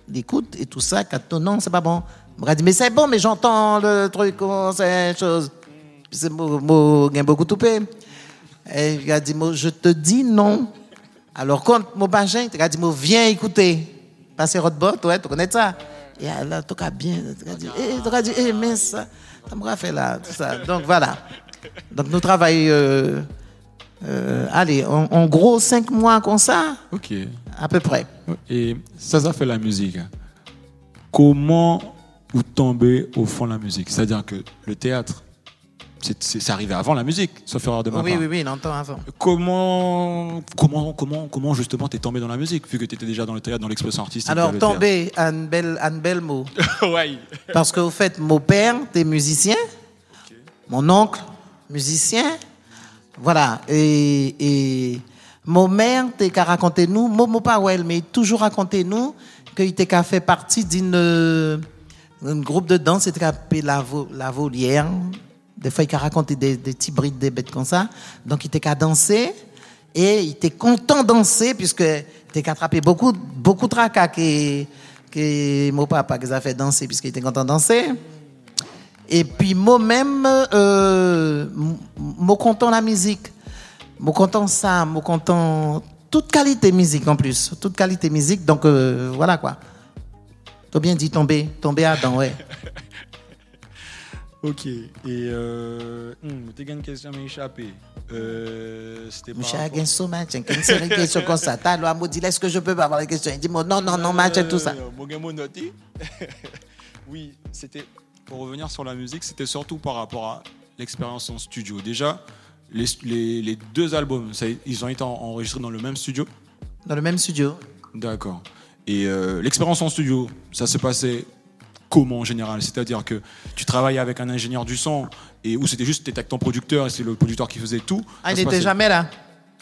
l'écoute et tout ça. Quand non, c'est pas bon. Je dit, mais c'est bon, mais j'entends le truc, c'est chose. C'est beaucoup tout Et il a dit, je te dis non. Alors, quand mon bagin, il a dit, viens écouter. Passer votre botte, ouais, tu connais ça? Et là, tu as bien. Tu as dit, eh, tu as dit, eh, mais ça, ça m'a fait là, tout ça. Donc, voilà. Donc, nous travaillons, euh, euh, allez, en, gros, cinq mois comme ça. Ok. À peu près. Et ça, ça fait la musique. Comment vous tombez au fond de la musique? C'est-à-dire que le théâtre, c'est arrivé avant la musique, sauf erreur de ma oui, Oui, oui, longtemps avant. Comment, comment, comment, comment justement t'es tombé dans la musique, vu que tu étais déjà dans le théâtre, dans l'expression artistique Alors, tombé, un bel, un bel mot. oui. Parce qu'au fait, mon père était musicien, mon oncle, musicien. Voilà. Et, et mon mère, t'es qu'à raconter nous, mon pas ouais, mais toujours raconté nous qu'il était qu'à fait partie d'une un groupe de danse, c'était appelé la, la volière. Des fois, il a raconté des, des petits brides, des bêtes comme ça. Donc, il était qu'à danser. Et il était content de danser, puisque il était qu'à attraper beaucoup, beaucoup de tracas que, que mon papa qui a fait danser, puisqu'il était content de danser. Et puis moi-même, euh, moi content la musique, moi content ça, moi content toute qualité musique en plus, toute qualité musique. Donc euh, voilà quoi. T'as bien dit tomber, tomber à dents, ouais. Ok. Et euh, hmm, t'as une question m'a échappé. Euh, c'était pas. J'ai un saut match, une question comme ça. T'as l'oie dit est-ce que je peux avoir la question Il dit non, non, non, match et tout ça. oui, c'était pour revenir sur la musique, c'était surtout par rapport à l'expérience en studio. Déjà, les, les, deux albums, ça, ils ont été enregistrés dans le même studio? Dans le même studio. D'accord. Et euh, l'expérience en studio, ça se passait comment en général C'est-à-dire que tu travaillais avec un ingénieur du son et où c'était juste avec ton producteur et c'est le producteur qui faisait tout. Ah, il n'était jamais là.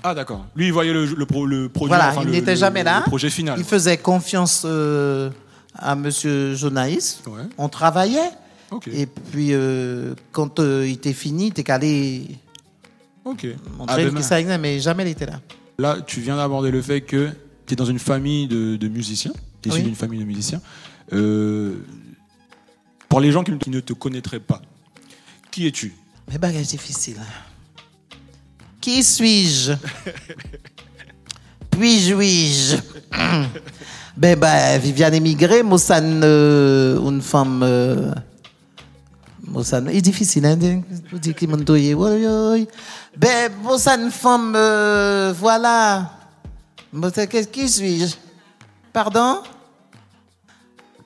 Ah d'accord. Lui, il voyait le, le, le, produit. Voilà, il n'était jamais là. Le projet final. Il faisait confiance euh, à Monsieur Jonaïs. On travaillait. Et puis, euh, quand euh, il était fini, il était calé. Ok. Montrer ah, ça mais jamais il était là. Là, tu viens d'aborder le fait que tu es dans une famille de, musiciens. Tu es issu d'une famille de musiciens. Euh, pour les gens qui, ne te connaîtraient pas, qui es-tu? Mais bagage difficile. Qui suis-je? Puis-je, je Ben, ben, Viviane émigrée, moi, ça, une femme Mosan, c'est difficile, hein, vous dites qu'il m'a Ben, Mosan, femme, euh, voilà. Qui suis-je? Pardon?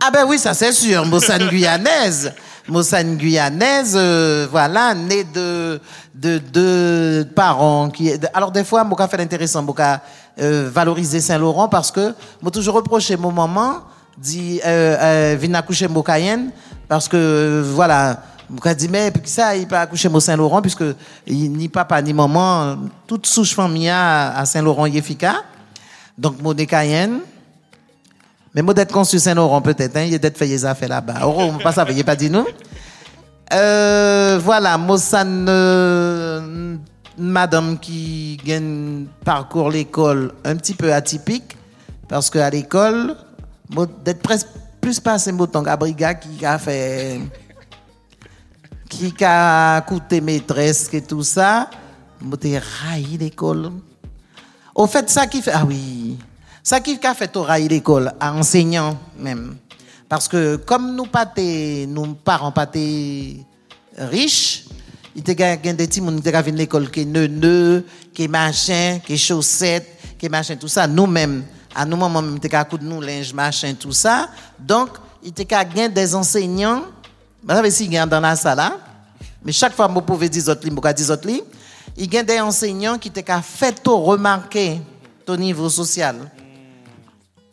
Ah ben oui, ça c'est sûr, Mosan guyanaise. Mosan guyanaise, euh, voilà, née de de parents qui. Alors des fois, moi, fait intéressant, moi, euh, valoriser Saint-Laurent parce que moi toujours reproché mon maman dit euh, euh, vient accoucher Mokayen parce que voilà je dit, mais ça, il peut accoucher au Saint-Laurent, puisque ni papa ni maman, toute souche famille à Saint-Laurent Yefika. Donc, mon Cayenne. Mais moi, d'être conçu Saint-Laurent, peut-être, hein, il y a d'être fait les affaires là-bas. On pas ça, pas dit nous. Euh, voilà, moi, ça madame qui gagne parcours l'école un petit peu atypique, parce qu'à l'école, d'être presque plus passé temps à Briga qui a fait qui a coûté maîtresse et tout ça, j'ai raillé l'école. Au fait, ça qui fait, ah oui, ça qui a fait railler l'école, à enseignant même. Parce que comme nous pas nous parents pas riches, il te gagne des petits qui à l'école qui neuneux, qui machin, qui chaussettes, qui machin tout ça nous-mêmes à nous moments même t'es coup de nous linge machin tout ça. Donc il te gagné des enseignants, bah savez si dans la salle là, mais chaque fois vous pouvez dire autres il y a des enseignants qui t'ont fait remarquer ton niveau social.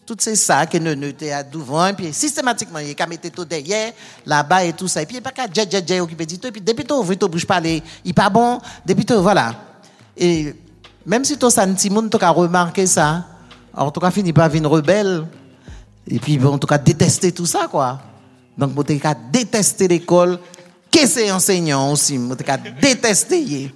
Tout c'est ça que nous nous à devant et puis systématiquement il a mis tout derrière là-bas et tout ça. Et puis il pas qu'à jet jet jet occupé dit et puis depuis tout tu bouge parler il pas bon. Depuis tout voilà. Et même si tu as un petit monde tu as remarqué ça en tout cas fini par venir rebelle. Et puis en tout cas détester tout ça quoi. Donc tu as détester l'école que c'est enseignant aussi tu as détester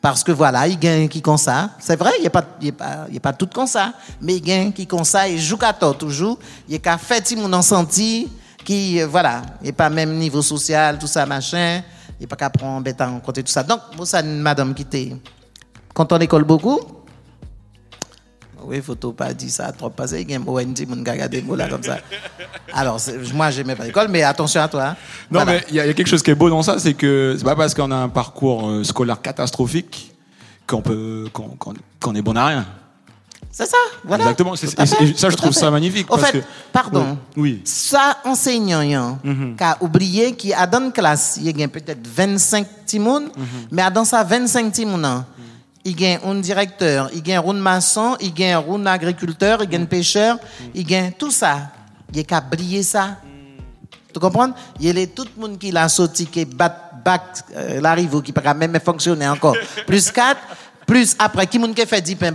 parce que voilà, il a qui comme ça. C'est vrai, il n'y a, pas, il pas, il pas tout comme ça. Mais il a qui comme ça, il joue qu'à toujours. Il y a qu'à faire mon senti qui, euh, voilà, il n'y a pas même niveau social, tout ça, machin. Il n'y a pas qu'à prendre bête en compte tout ça. Donc, moi, ça, madame qui était quand on école beaucoup. Oui, faut pas dire ça trop parce qu'il y a un ONG mon gars des mots là comme ça. Alors moi j'aimais pas l'école mais attention à toi. Hein. Non mais il y, a quelque chose qui est beau dans ça, c'est que c'est pas parce qu'on a un parcours euh, scolaire catastrophique qu'on peut qu'on est bon à rien. C'est ça, voilà. Exactement. ça, je trouve ça magnifique. En fait, pardon. Oui. Ça, enseignant, mm qui a oublié qu'il a dans une classe, il y a peut-être 25 timons, mm mais dans ça 25 timons, il y a un directeur, il y a un maçon, il y a un agriculteur, il y a un pêcheur, il y a tout ça. Il y a qu'à briller ça. Tu comprends? Il y a tout le monde qui l'a sorti, qui bat, bat euh, la rive, qui peut même fonctionner encore. plus 4, plus après, qui monde qui fait 10 pains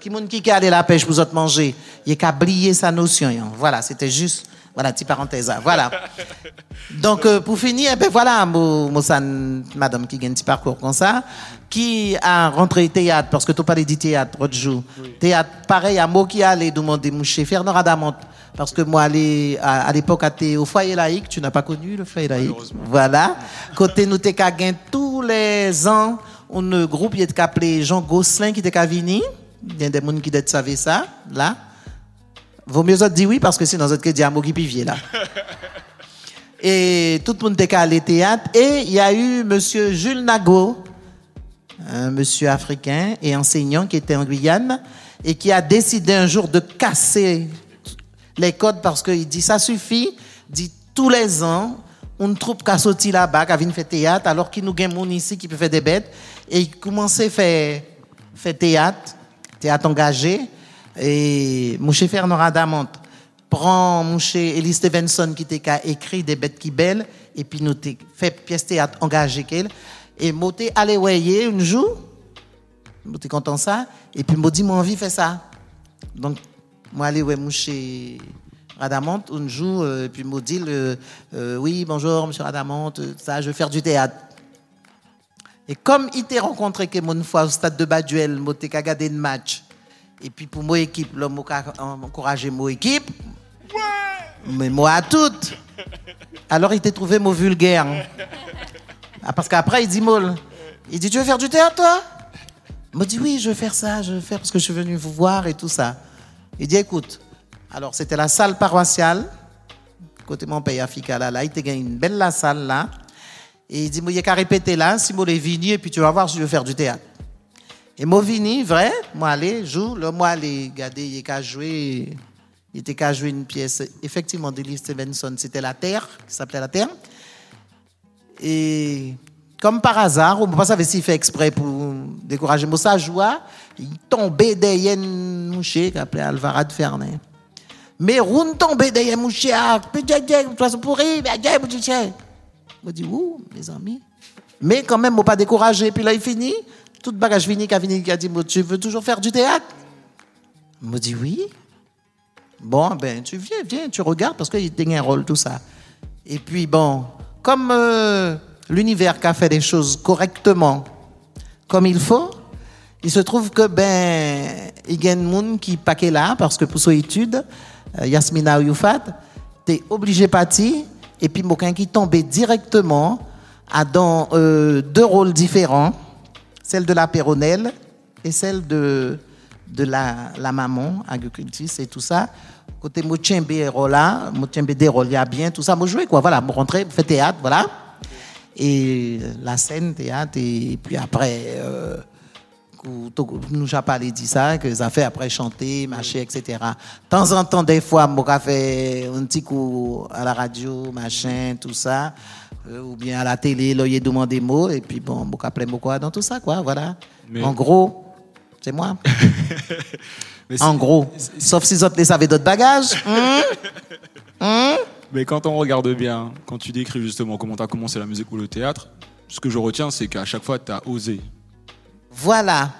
qui monde qui a allé la pêche pour autres manger? Il y a qu'à briller sa notion. Voilà, c'était juste voilà, petite parenthèse. Voilà. Donc, euh, pour finir, ben voilà, madame qui a un petit parcours comme ça, qui a rentré théâtre, parce que tu parlais du théâtre l'autre jour. Théâtre, pareil, à moi qui allait demander mon chef, Fernand Adamant, parce que moi, à, l'époque, au foyer laïque, tu n'as pas connu le foyer laïque. Voilà. Côté nous, t'es tous les ans, un groupe, il était appelé Jean Gosselin qui était à Il y a des gens qui savaient ça, là. Vaut mieux dire oui parce que sinon, vous êtes diamo qui pivier là. Et tout le monde était allé théâtre. Et il y a eu monsieur Jules Nago, un monsieur africain et enseignant qui était en Guyane et qui a décidé un jour de casser les codes parce qu'il dit ça suffit, dit tous les ans, on troupe qu'à sortir là-bas, qu'à venir faire théâtre, alors qu'il nous gagne ici qui peut faire des bêtes. Et il commençait à faire, faire théâtre, théâtre engagé. Et Mouché Fernand Radamont prend Mouché Ellie Stevenson qui t'a écrit des bêtes qui belles et puis nous fait pièce théâtre engagée qu'elle et moté allé voyer un jour suis content ça et puis moi dit mon envie fait ça donc moi allé ouais Mouché Radamont un jour euh, et puis moi dit euh, oui bonjour monsieur Radamont ça je veux faire du théâtre et comme il t'a rencontré que mon fois au stade de Baduel, moi t'ai regardé le match et puis pour mon équipe, l'homme a encouragé mon équipe. Mais moi à toutes. Alors il t'a trouvé mon vulgaire. Ah, parce qu'après il dit molle. Il dit tu veux faire du théâtre toi? Il dit oui, je veux faire ça, je veux faire parce que je suis venu vous voir et tout ça. Il dit écoute. Alors c'était la salle paroissiale côté mon pays africain là, là il t'a gagné une belle la salle là. Et il dit moi il y a qu'à répéter là, si moi les venu et puis tu vas voir si je veux faire du théâtre. Et moi vini, vrai, moi aller, joue, le moi aller, regarder, il était jouer, il était qu'à jouer une pièce, effectivement, de Lee Stevenson, c'était La Terre, qui s'appelait La Terre. Et comme par hasard, on ne pas savoir s'il fait exprès pour décourager moi, ça joie, il tombait derrière une mouche qui s'appelait Alvarade Fernet. Mais roun tombait derrière toi pourri, je dis, ouh, mes amis. Mais quand même, on pas découragé. Puis là, il finit tout bagage fini, qui a fini, qui a dit, tu veux toujours faire du théâtre? Il me dit oui. Bon, ben, tu viens, viens, tu regardes parce qu'il y a un rôle, tout ça. Et puis, bon, comme euh, l'univers qui a fait des choses correctement, comme il faut, il se trouve que, ben, il y a monde qui paquet là, parce que pour son étude, euh, Yasmina Youfat, tu es obligé de partir, et puis, quelqu'un qui tombait directement à dans euh, deux rôles différents celle de la péronnelle et celle de, de la, la maman, agricultrice et tout ça. Côté Moutchembe et Rola, Moutchembe de Rolia bien, tout ça. Moi, jouais quoi, voilà, moi rentrer, fait théâtre, voilà. et la scène, théâtre, et, puis après, euh, nous avons parlé de ça, que ça fait après chanter, marcher, etc. De temps en temps, des fois, je fait un petit coup à la radio, machin, tout ça, euh, ou bien à la télé, là, il demandé des mots, et puis bon, je appelé quoi dans tout ça, quoi, voilà. En gros, c'est moi. en gros, sauf si autres les avaient d'autres bagages. Hum? Hum? Mais quand on regarde bien, quand tu décris justement comment tu as commencé la musique ou le théâtre, ce que je retiens, c'est qu'à chaque fois, tu as osé. Voilà.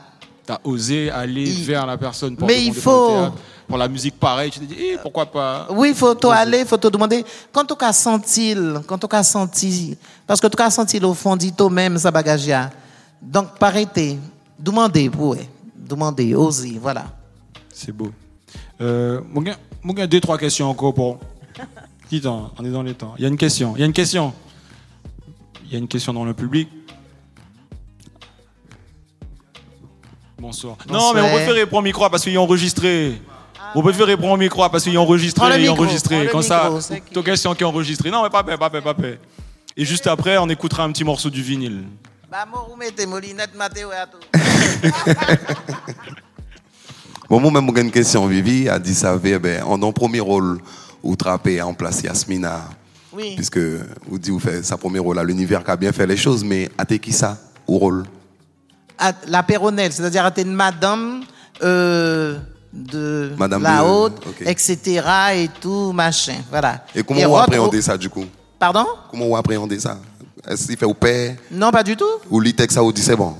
Tu as osé aller vers la personne pour Mais il faut. Pour, la musique, pareil. Tu te dis, eh, pourquoi pas? Oui, il faut te aller, il faut te demander. Quand tu as senti, quand tu as senti, parce que tu as senti au fond de toi-même, ça bagage. Donc, parité, demandez, oui. Demandez, osez, voilà. C'est beau. Euh, mon gars, mon gars, deux, trois questions encore pour on est dans les temps. Il y a une question. Il y a une question. Il y a une question dans le public. Bonsoir. Non, mais on peut faire répondre au micro parce qu'il est enregistré. On peut faire répondre au micro parce qu'il est enregistré. Il est enregistré. Comme ça, ta question qui est enregistrée. Non, mais pas paix, pas paix, pas paix. Et juste après, on écoutera un petit morceau du vinyle. Bon, moi, même, j'ai une question. Vivi a dit ça, ben, en un premier rôle ou trapper en place Yasmina. Oui. Puisque vous dites, vous faites sa première rôle à l'univers qui a bien fait les choses, mais à qui ça, au rôle? La péronnelle, c'est-à-dire à une madame euh, de madame la haute, etc. et tout, machin. Voilà. Et comment vous appréhendez ça du coup? Pardon? Comment vous appréhendez ça? Est-ce qu'il fait au père Non, pas du tout. Ou l'itex ça vous dit c'est bon?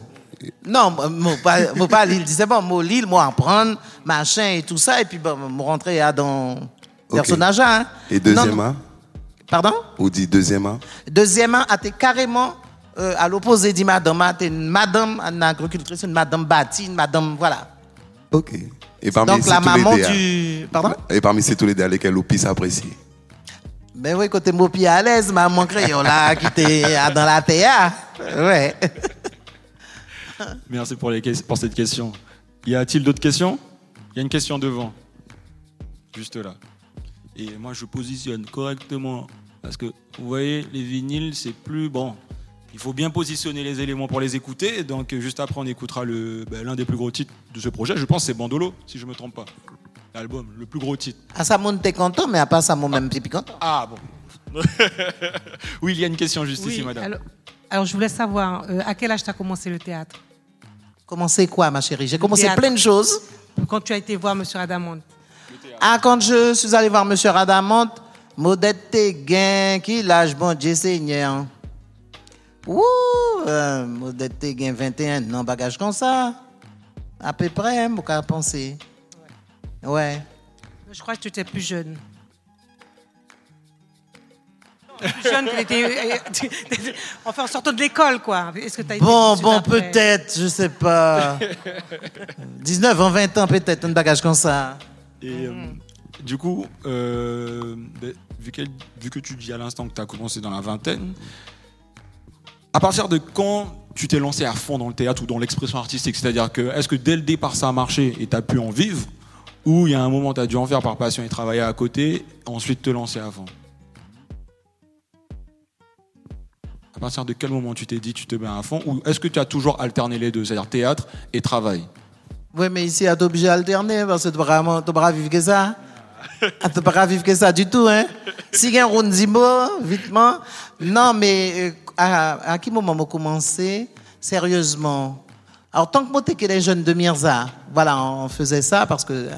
Non, moi pas, pas l'île, c'est bon, moi l'île, moi apprendre, machin et tout ça, et puis bon, me rentrer dans personnage. Hein? Et deuxièmement Pardon? Ou dit deuxièmement Deuxièmement, tu carrément euh, à l'opposé de madame. Tu une madame en agricultrice, une madame bâtie, une madame. Voilà. Ok. Et parmi Donc la maman du. Pardon? Et parmi ces tous les deux lesquels vous plus apprécié Ben oui, côté mon pied à l'aise, maman crayon là, qui était dans la théâtre. Ouais. Merci pour, les, pour cette question. Y a-t-il d'autres questions? Il y a une question devant. Juste là. Et moi, je positionne correctement. Parce que, vous voyez, les vinyles, c'est plus bon. Il faut bien positionner les éléments pour les écouter. Donc, juste après, on écoutera ben, l'un des plus gros titres de ce projet. Je pense que c'est Bandolo, si je ne me trompe pas. L'album, le plus gros titre. Ah, ça monte content, mais à part ça, mon même petit content. Ah, bon. oui, il y a une question juste ici, madame. Alors, je voulais savoir, euh, à quel âge tu as commencé le théâtre? Commencé quoi, ma chérie? J'ai commencé plein de choses. Quand tu as été voir M. Adamant ah, quand je suis allé voir M. Radamont, Modette gain, qui l'âge bon Dieu Seigneur? Ouh, euh, Modette gain 21, non, bagage comme ça. À peu près, hein, qu'à penser. Ouais. Je crois que tu étais plus jeune. Plus jeune enfin, en sortant de l'école, quoi. Est-ce que tu as été Bon, bon, peut-être, je sais pas. 19 ans, 20 ans, peut-être, un bagage comme ça. Et euh, du coup, euh, ben, vu, vu, que tu dis à l'instant que tu as commencé dans la vingtaine, à partir de quand tu t'es lancé à fond dans le théâtre ou dans l'expression artistique? C'est-à-dire que est-ce que dès le départ ça a marché et tu as pu en vivre? Ou il y a un moment tu as dû en faire par passion et travailler à côté, ensuite te lancer à fond? À partir de quel moment tu t'es dit tu te mets à fond Ou est-ce que tu as toujours alterné les deux, c'est-à-dire théâtre et travail? Oui, mais ici, tu es obligé d'alterner parce que tu ne pas vivre que ça. Tu ne peux pas vivre que ça du tout. Hein? Si il y a un rondimo, vitement. Non, mais euh, à, à quel moment j'ai commencé sérieusement? Alors, tant que moi, que les jeunes de Mirza, voilà, on faisait ça parce que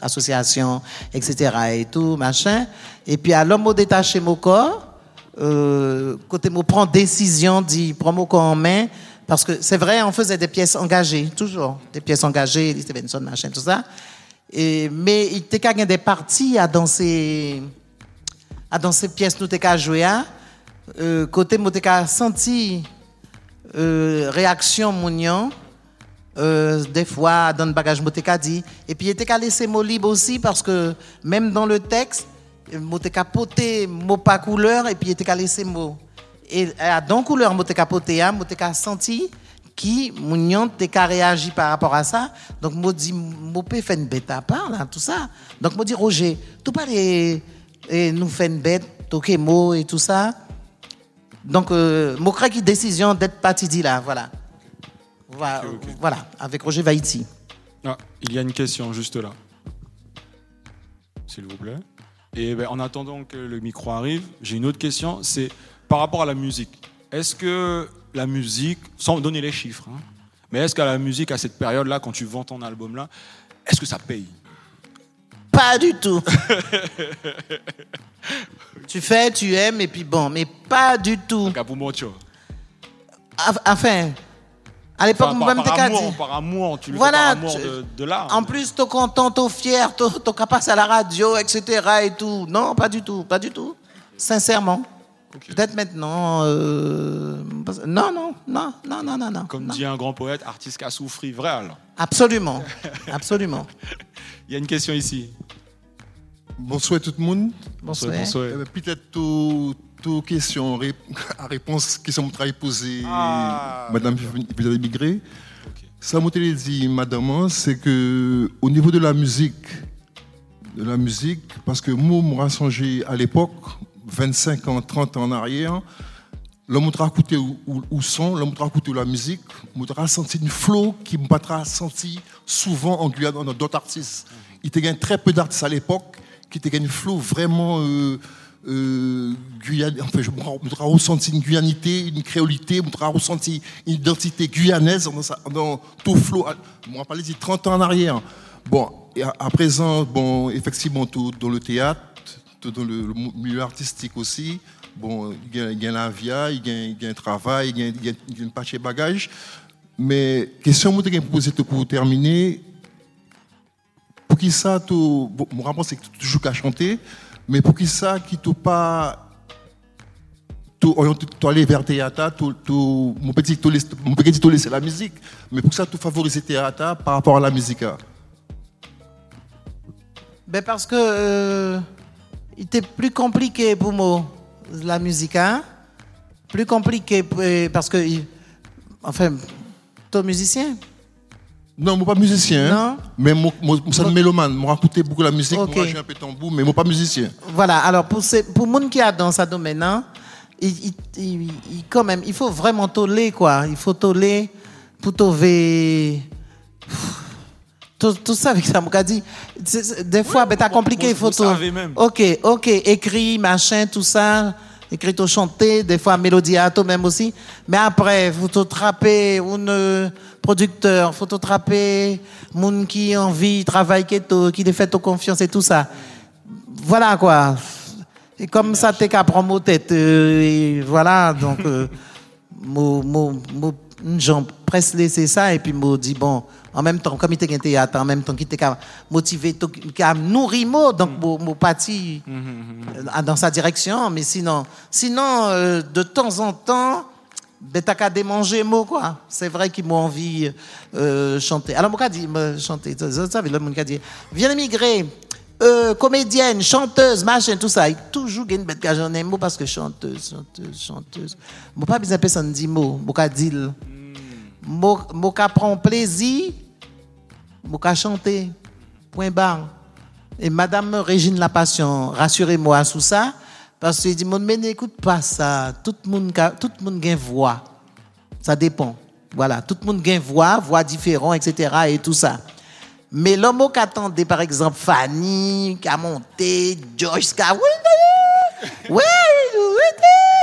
association, etc. et tout, machin. Et puis, à l'homme détaché mon corps, euh, côté moi prend décision, dit, corps en main, parce que c'est vrai, on faisait des pièces engagées, toujours. Des pièces engagées, Stevenson, machin, tout ça. Et, mais il était qu'à des parties à danser, à danser pièces, nous qu'à jouer. Hein. Euh, côté, moi, qu'à senti euh, réaction, mounion. Euh, des fois, dans le bagage, moi, dit. Et puis, il était qu'à laisser mot libre aussi, parce que même dans le texte, moi, qu'à poter mot pas couleur, et puis, qu'à laisser mot et à don couleur moté capoté hein, moté senti qui mounion ka réagi par rapport à ça donc moi dit moi peut faire une bête à part là tout ça donc moi dit Roger tout pas et nous fait une bête toquer mot et tout ça Donc, euh, mon qui décision d'être parti dit là, voilà. Voilà, voilà, avec Roger Vaiti. Ah, il y a une question juste là. S'il vous plaît. Et ben, en attendant que le micro arrive, j'ai une autre question. C'est par rapport à la musique. Est-ce que la musique, sans donner les chiffres, hein, mais est-ce que la musique à cette période-là, quand tu vends ton album-là, est-ce que ça paye? Pas du tout. tu fais, tu aimes, et puis bon, mais pas du tout. Enfin, à l'époque, enfin, par, par, amour, par amour, tu le voilà, fais par amour de, de l'art. En plus, t'es content, t'es fier, t'es capable à la radio, etc. et tout. Non, pas du tout, pas du tout. Sincèrement. Peut-être maintenant. Euh... Non, non, non, non, non, non, non. Comme dit un grand poète, artiste qui a souffri, vrai alors. Absolument, absolument. Il y a une question ici. Bonsoir tout le monde. Bonsoir. bonsoir. Euh, Peut-être toute question, à réponse, question que posée ah, Madame Elisabeth Migré. Ça m'a dit, Madame, c'est que au niveau de la musique, de la musique, parce que moi, moi, songé à l'époque, 25 ans, 30 ans en arrière, l'homme a écouté où son, l'homme a écouté la musique, a senti une flow qui m'a pas senti souvent en Guyane dans d'autres artistes. Il y a très peu d'artistes à l'époque qui étaient une flow vraiment euh, Guyane, enfin, je me ressenti une guyanité, une créolité, je me ressenti une identité guyanaise dans, dans tout. On va parler de 30 ans en arrière. Bon, à, présent, bon, effectivement, tout dans le théâtre, dans le, milieu artistique aussi. Bon, il y a la via, il y a un travail, il y a une pache de bagages. Mais question que je poser pour terminer, pour qui ça, tout, mon rapport c'est que toujours qu'à chanter, mais pour qui ça, qui tu pas aller vers le théâtre, mon petit mon petit laisser la musique, mais pour ça tu favoriser le théâtre par rapport à la musique. Hein? Ben parce que euh, il était plus compliqué pour moi, la musique, hein? Plus compliqué euh, parce que, enfin, es musicien? Non, moi pas musicien. Hein. Non. Mais moi, moi, moi mélomane. Moi, écouté beaucoup la musique. Moi, j'ai un peu tambour, mais moi pas musicien. Voilà. Alors, pour ces, pour monde qui a dans ce domaine, hein, il, il, quand même, il faut vraiment toller, quoi. Il faut toller pour trouver tout, ça avec ça, m'a dit. Des fois, ben, t'as compliqué, il faut tout. Ok, ok, écrit, machin, tout ça. Écrit au chanter, des fois mélodiato même aussi. Mais après, faut te trapper, un producteur, te trapper, moun qui envie, travaille, qui qui fait confiance et tout ça. Voilà quoi. Et comme ça, t'es qu'à prendre tête. Euh, et voilà, donc, euh, mo, mo, mo, j'en presse laisser ça et puis me dit bon, en même temps, comme il était théâtre, en même temps, qui était motivé, qui a nourri moi, donc mon, mon parti dans sa direction. Mais sinon, sinon euh, de temps en temps, ben, t'as qu'à démanger moi, quoi. C'est vrai qu'ils m'ont envie euh, chanter. Alors, moi, dit, me chanter, vous savez, le monde a dit, viens émigrer, euh, comédienne, chanteuse, machin, tout ça. Il toujours une bête que j'en aime, parce que chanteuse, chanteuse, chanteuse. Moi, pas besoin personne dit mot, moi, dit. Moi, moi, prend plaisir je chanter. Point barre. Et Madame Régine La Passion, rassurez-moi sur ça, parce que dit, mais n'écoute pas ça. Tout le monde, tout le monde a une voix. Ça dépend. Voilà, tout le monde a une voix, voix différente, etc. et tout ça. Mais l'homme qui attendait, par exemple, Fanny, qui a monté, Joyce, qui a... Oui,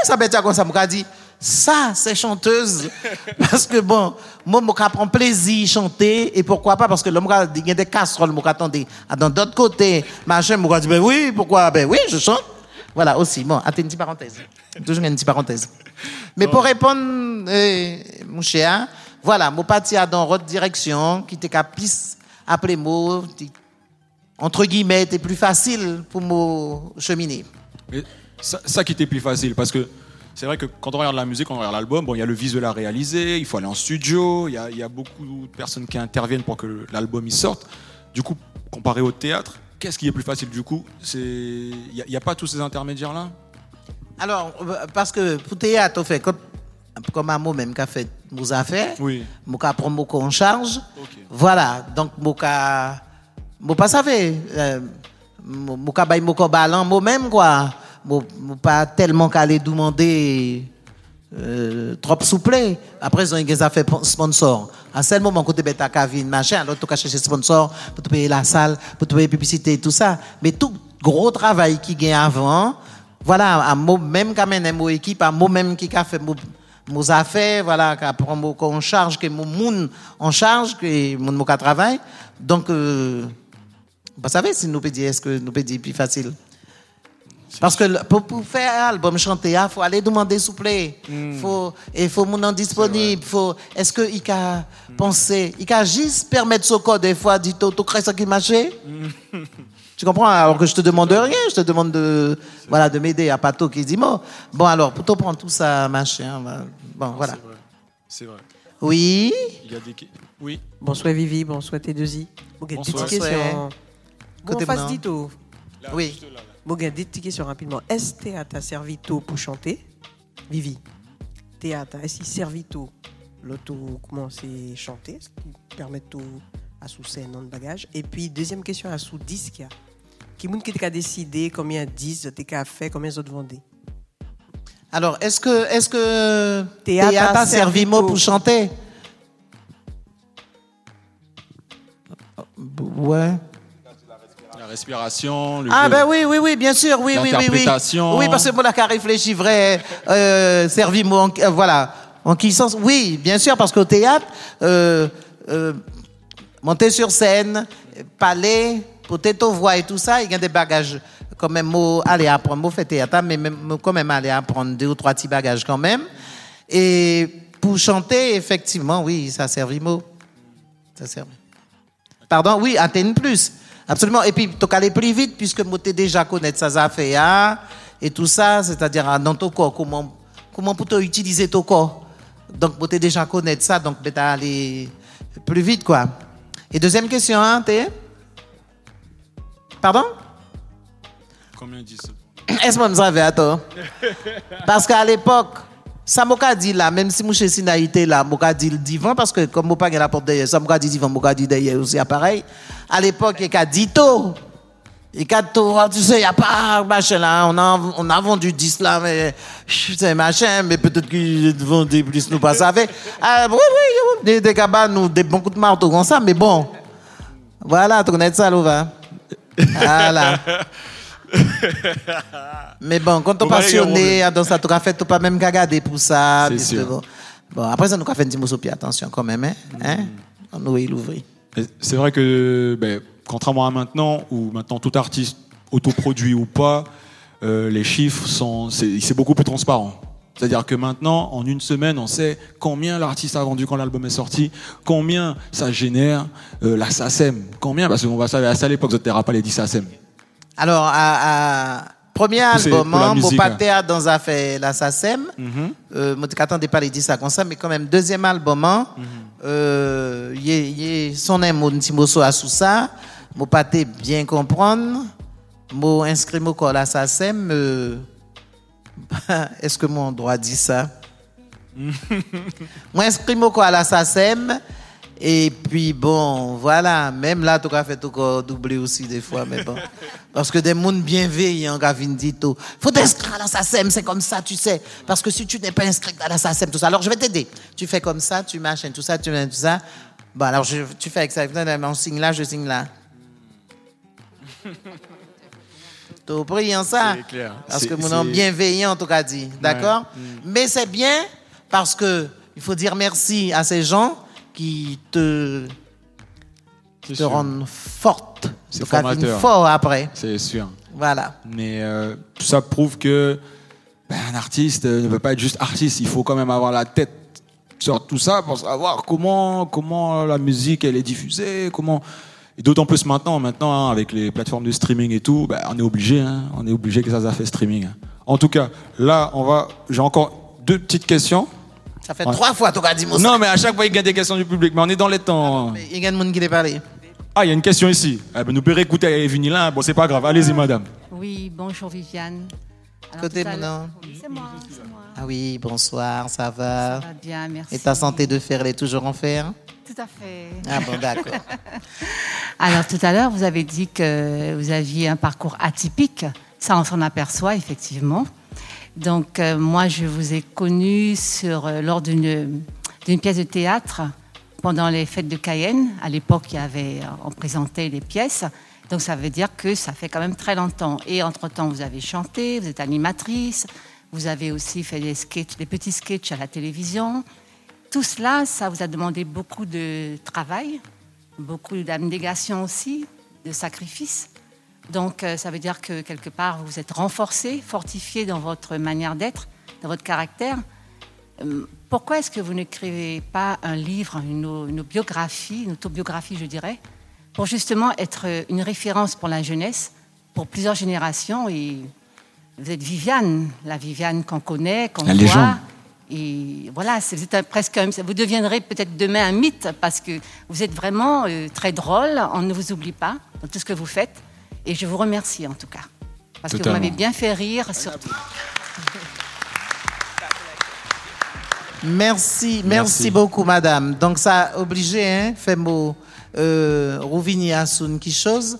ça peut être comme ça, m'a dit, ça, c'est chanteuse. Parce que bon, moi, je prends plaisir à chanter. Et pourquoi pas? Parce que l'homme, y a des casseroles, je attendez. Ah, dans d'autres côtés, machin, je dit, ben oui, pourquoi? Ben oui, je chante. Voilà, aussi. Bon, attends une petite parenthèse. Toujours une petite parenthèse. Mais pour répondre, euh, mon cher, voilà, mon parti a dans votre direction, qui était capable appeler moi, entre guillemets, était plus facile pour me cheminer. ça, ça qui était plus facile, parce que c'est vrai que quand on regarde la musique, quand on regarde l'album, bon, il y a le visuel à réaliser, il faut aller en studio, il y a, beaucoup de personnes qui interviennent pour que l'album y sorte. Du coup, comparé au théâtre, qu'est-ce qui est plus facile du coup Il n'y a, pas tous ces intermédiaires-là Alors, parce que pour théâtre, fait comme, un mot même qu'a fait nos affaires, oui. mon cas prend en charge. Voilà, donc mon cas, mon pas savez, euh, mon cas bail mon moi-même quoi. Je pas tellement qu'à demander euh, trop souple. Après, ils ont des affaires sponsor. À ce moment, côté bêta cavine, machin, alors tu sponsor pour te payer la salle, pour te payer publicité, tout ça. Mais tout gros travail qui gagne avant, voilà, à même quand même mon équipe, à moi même qui a fait mon affaires, voilà, en charge, que mon monde en charge, que mon mon travail. Donc, euh, vous savez si nous est-ce que nous plus facile? Parce que pour, pour faire un album chanter, il ah, faut aller demander s'il vous plaît. Hmm. Faut, il faut mon disponible. Faut, est-ce qu'il a pensé, il a juste permettre ce code des fois, dit, tu crées ça qui marche? Tu comprends? Alors que je te demande rien, je te demande de, voilà, de m'aider à Pato qui dit, bon, bon alors, pour te prendre tout ça, machin, bon, voilà. C'est vrai. Oui? Il y a des... Oui. Bonsoir Vivi, bonsoir T2I. Bonsoir. Petite question. Côté face dito? Oui. Bon, une petite question rapidement. Est-ce que théâtre a servi tôt pour chanter. Vivi, théâtre, est-ce qu'il servi tôt l'auto commencer à chanter qu'il permet tout à sous scène, de bagage. Et puis, deuxième question à sous disque. Qui est-ce qui a décidé combien de disques tu as fait, combien autres vendez Alors, est-ce que, est-ce que théâtre, a servi mot pour chanter? Ouais respiration, le Ah ben oui, oui, oui, bien sûr, oui, oui, oui, oui. Oui, parce que moi, là, réfléchi vrai, euh, servi moi, euh, voilà, en qui sens Oui, bien sûr, parce qu'au théâtre, euh, euh, monter sur scène, parler, peut-être voix et tout ça, il y a des bagages quand même, moi, aller apprendre, moi, fait théâtre, mais même, quand même aller apprendre deux ou trois petits bagages quand même. Et pour chanter, effectivement, oui, ça servi mot. Ça sert. Pardon, oui, Athènes Plus. Absolument. Et puis, tu aller plus vite puisque tu déjà connaître ça affaires et tout ça, c'est-à-dire ah, dans ton corps, comment, comment pour utiliser ton corps. Donc, tu déjà connaître ça, donc tu aller plus vite, quoi. Et deuxième question, hein, t'es? Pardon? Combien dit ça? Est-ce que vous à toi Parce qu'à l'époque, ça m'a dit là, même si je suis naïté là, m'a dit le divan, parce que comme je pas la porte derrière, ça m'a dit divan, m'a dit derrière aussi, pareil. À l'époque, il y a dit tout. Il y a tout, tu sais, il n'y a pas machin là, on a, on a vendu 10 là, mais c'est machin, mais peut-être qu'ils vendu plus, nous pas savez. Ah, oui, oui, des, des cabanes, nous, des bons coups de marteau comme ça, mais bon. Voilà, tu connais ça, là, Voilà. Mais bon, quand on est passionné dans ça, tu as fait, tu pas même regarder pour ça. Bon, après ça, nous avons fait un petit mot attention quand même. Hein? hein? On nous l'ouvrir. C'est vrai que, ben, contrairement à maintenant, où maintenant tout artiste autoproduit ou pas, euh, les chiffres sont, c'est beaucoup plus transparent. C'est-à-dire que maintenant, en une semaine, on sait combien l'artiste a vendu quand l'album est sorti, combien ça génère euh, la SACEM, combien, parce qu'on va savoir, à l'époque, vous n'avez pas les 10 SACEM. Alors, à, premier album, mon pâté dans affaire la SACEM. Je ne pas dire ça comme ça, mais quand même, deuxième album, hein, -hmm. euh, son mon petit mot sous ça. Mon pâté bien comprendre. Mon inscrit mon corps la SACEM. Euh, Est-ce que mon droit dit ça? moi, inscrit mon corps à la SACEM. Et puis bon, voilà, même là, tu as fait tout doubler aussi des fois, mais bon. Parce que des mondes bienveillants, Gavin dit tout. Faut t'inscrire à la SACEM, c'est comme ça, tu sais. Parce que si tu n'es pas inscrit à la SACEM, tout ça, alors je vais t'aider. Tu fais comme ça, tu machines tout ça, tu fais tout ça. Bon, alors je, tu fais avec ça, on signe là, je signe là. T'as pris en ça? Clair. Parce que mon nom bienveillant, en tout cas dit. D'accord? Mm. Mais c'est bien parce que il faut dire merci à ces gens qui te, te rendent forte. C'est formateur. fort après. C'est sûr. Voilà. Mais euh, tout ça prouve que ben, un artiste ne peut pas être juste artiste. Il faut quand même avoir la tête sur tout ça pour savoir comment, comment la musique elle est diffusée, comment. Et d'autant plus maintenant, maintenant hein, avec les plateformes de streaming et tout, ben, on est obligé, hein, on est obligé que ça a fait streaming. En tout cas, là, on va. J'ai encore deux petites questions. Ça fait trois fois tu as dit Non, mais à chaque fois, il y a des questions du public. Mais on est dans les temps. il y a des gens qui les. Ah, il y a une question ici. Eh ben, nous pouvons écouter Evelyne là. Bon, c'est pas grave. Allez-y, madame. Oui, bonjour Viviane. Alors, Côté mon C'est moi, c'est moi. Ah oui, bonsoir, ça va Ça va bien, merci. Et ta santé de fer, elle est toujours en fer? Tout à fait. Ah bon, d'accord. Alors, tout à l'heure, vous avez dit que vous aviez un parcours atypique. Ça, on s'en aperçoit, effectivement. Donc, euh, moi, je vous ai connu euh, lors d'une pièce de théâtre pendant les fêtes de Cayenne. À l'époque, euh, on présentait les pièces. Donc, ça veut dire que ça fait quand même très longtemps. Et entre-temps, vous avez chanté, vous êtes animatrice, vous avez aussi fait des des petits sketchs à la télévision. Tout cela, ça vous a demandé beaucoup de travail, beaucoup d'abnégation aussi, de sacrifice. Donc, euh, ça veut dire que quelque part, vous êtes renforcé, fortifié dans votre manière d'être, dans votre caractère. Euh, Pourquoi est-ce que vous n'écrivez pas un livre, une, biographie, une autobiographie, je dirais, pour justement être une référence pour la jeunesse, pour plusieurs générations et vous êtes Viviane, la Viviane qu'on connaît, qu'on voit. légende. Et voilà, c'est presque vous deviendrez peut-être demain un mythe parce que vous êtes vraiment euh, très drôle. On ne vous oublie pas dans tout ce que vous faites. Et je vous remercie en tout cas. Parce que vous m'avez bien fait rire, surtout. Merci, merci, beaucoup, madame. Donc, ça a obligé, hein, fait mot, euh, Rouvigny Assoun qui chose.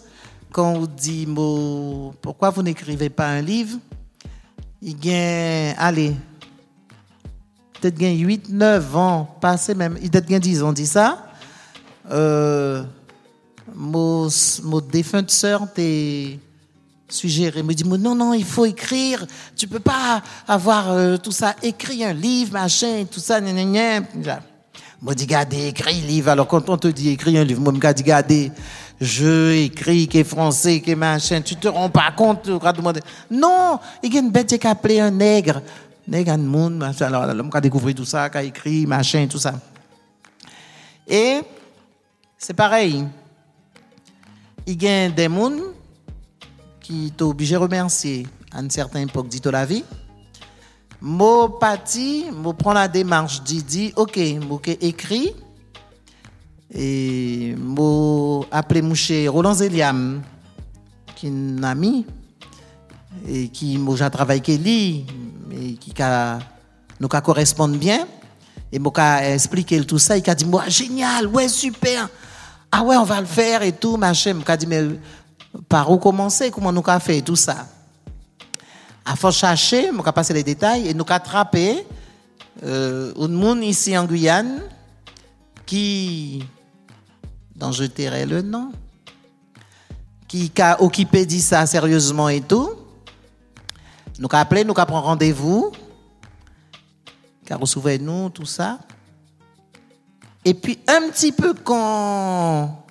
Quand on dit mot, pourquoi vous n'écrivez pas un livre? Il gagne, allez, peut-être gagne 8, 9 ans, passé même, il peut-être gagne 10 ans, dit ça. Euh, mon, mon défunte sœur t'es suggéré, me dit non non il faut écrire, tu peux pas avoir euh, tout ça, écrit un livre machin tout ça gna, gna. Moi dit gardez écrit livre. Alors quand on te dit écrit un livre moi me dit gardez je écris qui est français qui est machin tu te rends pas compte non il y a une bête qui a appelé un nègre. Nègre un monde machin. alors l'homme qui a découvert tout ça qui a écrit machin tout ça. Et c'est pareil il y a des gens qui t'ont obligé de remercier à une certaine époque dit la vie. Mo parti, mo prend la démarche dit dit OK, mo écrit et mo appelé mouché Roland Zeliam qui est un ami et qui mo j'ai travaillé avec lui mais qui ka nous ka correspondent bien et mo ka expliqué tout ça, il a dit moi génial, ouais super. Ah ouais, on va le faire et tout machin, ka dit mais par où commencer, comment nous avons fait tout ça? À faut chercher, nous avons passé les détails et nous avons attrapé euh, un monde ici en Guyane qui, dont je tairai le nom, qui a occupé dit ça sérieusement et tout. Nous avons appelé, nous avons pris rendez-vous, car recevez nous tout ça. Et puis un petit peu quand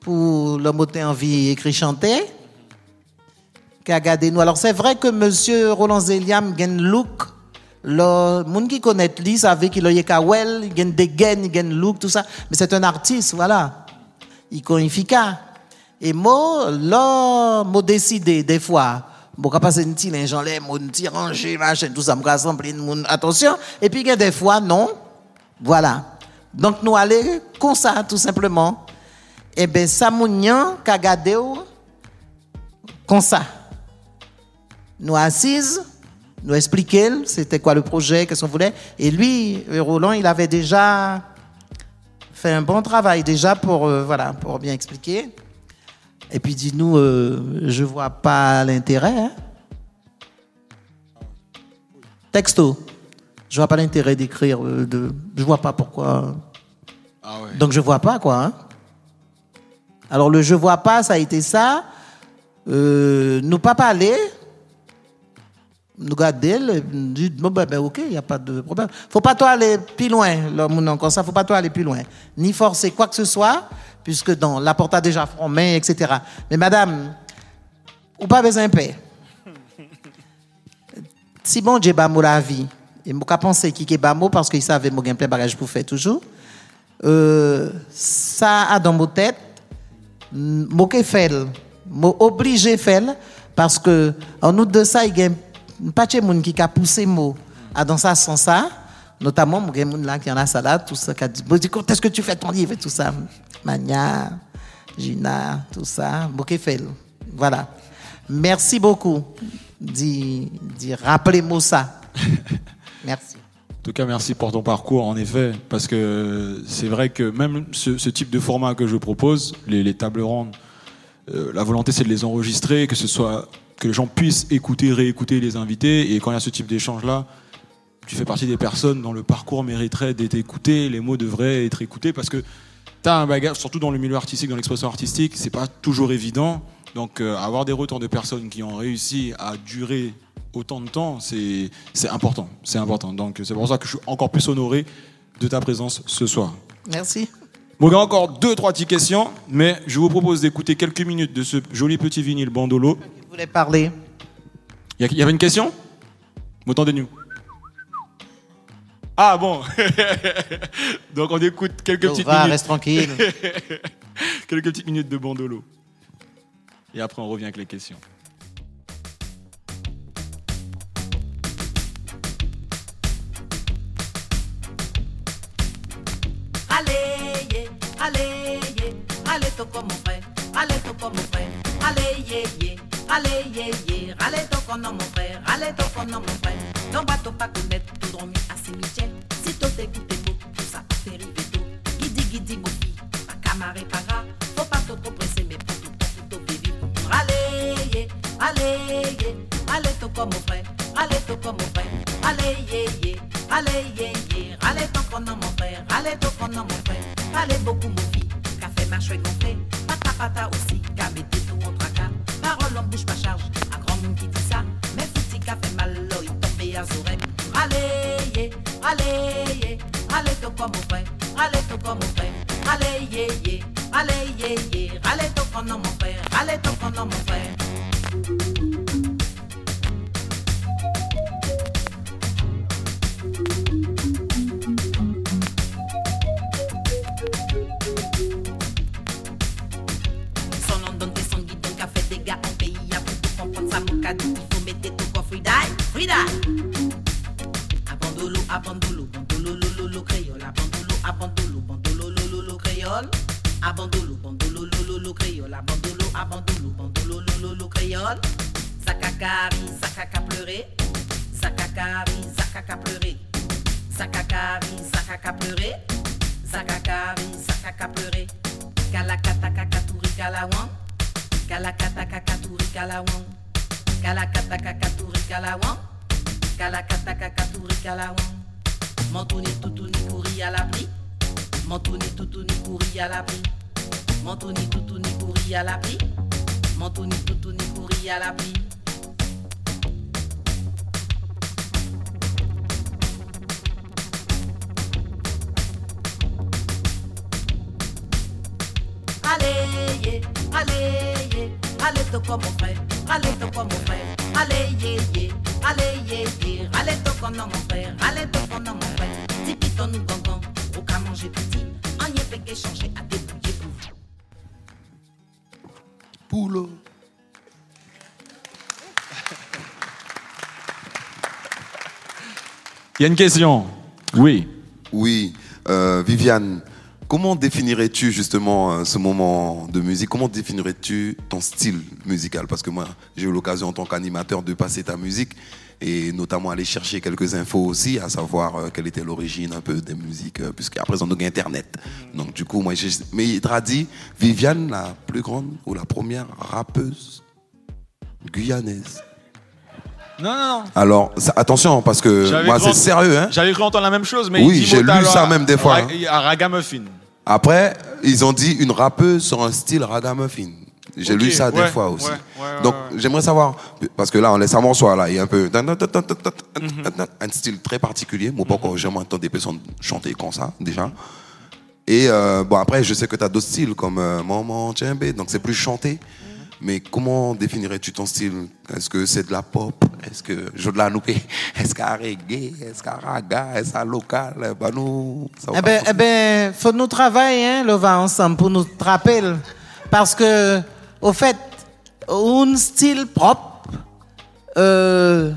pour l'homme qui envie écrit chanter, qui a gardé nous. Alors c'est vrai que Monsieur Roland Zeliam a un look. Le monde qui connaît lui savait qu'il a il a des gains, il a un look, tout ça. Mais c'est un artiste, voilà. Il est efficace. Et moi, là, moi décidé des fois. Bon, quand passer une petite gens là, mon petit rangé, machin, tout ça, me rassembler. Attention. Et puis, il y a des fois, non. Voilà. Donc, nous allons comme ça, tout simplement. Eh bien, ça, mounian, ou, comme ça. Nous assises, nous expliquer c'était quoi le projet, qu'est-ce qu'on voulait. Et lui, euh, Roland, il avait déjà fait un bon travail déjà pour, euh, bien expliquer. Et puis, dis-nous, euh, je vois pas l'intérêt. hein. Texto. Je vois pas l'intérêt d'écrire. euh, de, je vois pas pourquoi. Ah ouais. Donc je vois pas quoi. hein. Alors le je vois pas, ça a été ça. Euh, nous pas parler. Nous garder, dire, bon, ben, ben, ok, il n'y a pas de problème. faut pas toi aller plus loin, l'homme encore ça, faut pas toi aller plus loin. Ni forcer quoi que ce soit, puisque dans la porte a déjà main, etc. Mais madame, ou pas besoin de paix. Si bon Dieu ba la vie, et moi penser qui est ba mot parce qu'il savait moi gain plein bagage pour faire toujours. Euh, ça a dans mon tête, moi que fait, moi obligé faire parce que en outre de ça il y a pas de monde qui a poussé mot à dans ça sans ça, notamment moi gain monde là qui en a salade tout ça qui a dit quand est-ce que tu fais ton livre et tout ça, Mania, Gina, tout ça, moi que fait. Voilà. Merci beaucoup d'y d'y rappeler-moi ça. Merci. En tout cas, merci pour ton parcours, en effet, parce que c'est vrai que même ce, type de format que je propose, les, les tables rondes, euh, la volonté c'est de les enregistrer, que ce soit que les gens puissent écouter, réécouter les invités. Et quand il y a ce type d'échange-là, tu fais partie des personnes dont le parcours mériterait d'être écouté, les mots devraient être écoutés parce que tu as un bagage, surtout dans le milieu artistique, dans l'expression artistique, c'est pas toujours évident. Donc euh, avoir des retours de personnes qui ont réussi à durer autant de temps, c'est important. C'est important. Donc c'est pour ça que je suis encore plus honoré de ta présence ce soir. Merci. Bon, il y a encore deux, trois petites questions, mais je vous propose d'écouter quelques minutes de ce joli petit vinyle Bandolo. Vous voulez parler Il y, avait une question? Vous Entendez-nous Ah bon Donc on écoute quelques petites va, minutes. reste tranquille. quelques petites minutes de Bandolo. Et après on revient avec les questions. Tout comme mon frère, allez, tout comme mon frère, allez, yeah, yeah, allez, yeah, allez, tout comme mon frère, allez, tout comme mon frère, non, bateau pas connaître, tout dormi à cimetière, si tout écoute tout, tout ça, rivé tout, guidi, guidi, mon fille, pas camaré, pas grave, faut pas trop trop presser, mais pour tout, pour tout, vivre, allez, yeah, allez, allez, tout comme mon frère, allez, tout comme mon frère, allez, yeah, yeah, allez, yeah, allez, tout comme mon frère, allez, tout comme mon frère, allez, beaucoup, mon fille, café, marché, gonflé, pata, pata aussi, qu'a mettez tout en tracas, parole en bouche, pas charge, un grand monde qui dit ça, mais fouti, café, mal, l'œil, tombé à oreilles, allez, yeah, allez, yeah, allez, tout comme mon frère, allez, tout comme mon frère, allez, yeah, yeah, allez, yeah, yeah, allez, tout comme mon frère, allez, tout comme mon frère. Zakakari zakaka pleurer Zakakari zakaka pleurer Zakakari zakaka pleurer Zakakari zakaka pleurer Kalakata kakaturi kalawan Kalakata kakaturi kalawan Kalakata kakaturi kalawan Kalakata kakaturi kalawan Mantouni toutouni couri à l'abri. Mantouni toutouni couri à l'abri. Mantouni toutouni couri à l'abri. Mantouni toutouni couri à l'abri allez, yeah, allez, tout comme mon frère, allez, tout comme mon frère, allez, yeah, yeah, allez, yeah, yeah, allez, tout comme mon frère, allez, tout comme mon frère, tipiton nous gongon, au cas manger petit, en y fait que changer à débrouiller pour vous. Poulot. Il y a une question. Oui. Oui, euh, Viviane, comment définirais-tu justement euh, ce moment de musique? Comment définirais-tu ton style musical? Parce que moi, j'ai eu l'occasion en tant qu'animateur de passer ta musique et notamment aller chercher quelques infos aussi, à savoir euh, quelle était l'origine un peu des musiques, euh, puisqu'à présent, nous Internet. Donc du coup, moi, j'ai... Mais il t'a dit, Viviane, la plus grande ou la première rappeuse guyanaise? Non, non, non. Alors, ça- attention, parce que J'avais moi, c'est sérieux, hein? J'avais cru entendre la même chose, mais Oui, j'ai lu ça à- même des fois, hein. À Ragamuffin. Après, ils ont dit une rappeuse sur un style ragamuffin. J'ai lu ça des ouais, fois aussi. ouais, ouais, Donc, j'aimerais savoir, parce que là, on laisse à mon soir, là, il y a un peu. Mhm. Un style très particulier. Moi, pas encore jamais entendu des personnes chanter comme ça, déjà. Et euh, bon, après, je sais que tu as d'autres styles, comme euh, Maman Djembe, donc c'est plus chanté. Mais comment définirais-tu ton style? Est-ce que c'est de la pop? Est-ce que je de la noupé Est-ce qu'à reggae Est-ce qu'à raga Est-ce qu'à local bah, nous, ça va Eh ben, eh ben, faut nous travailler, hein, là, va ensemble pour nous trapper. Parce que, au fait, un style propre, euh,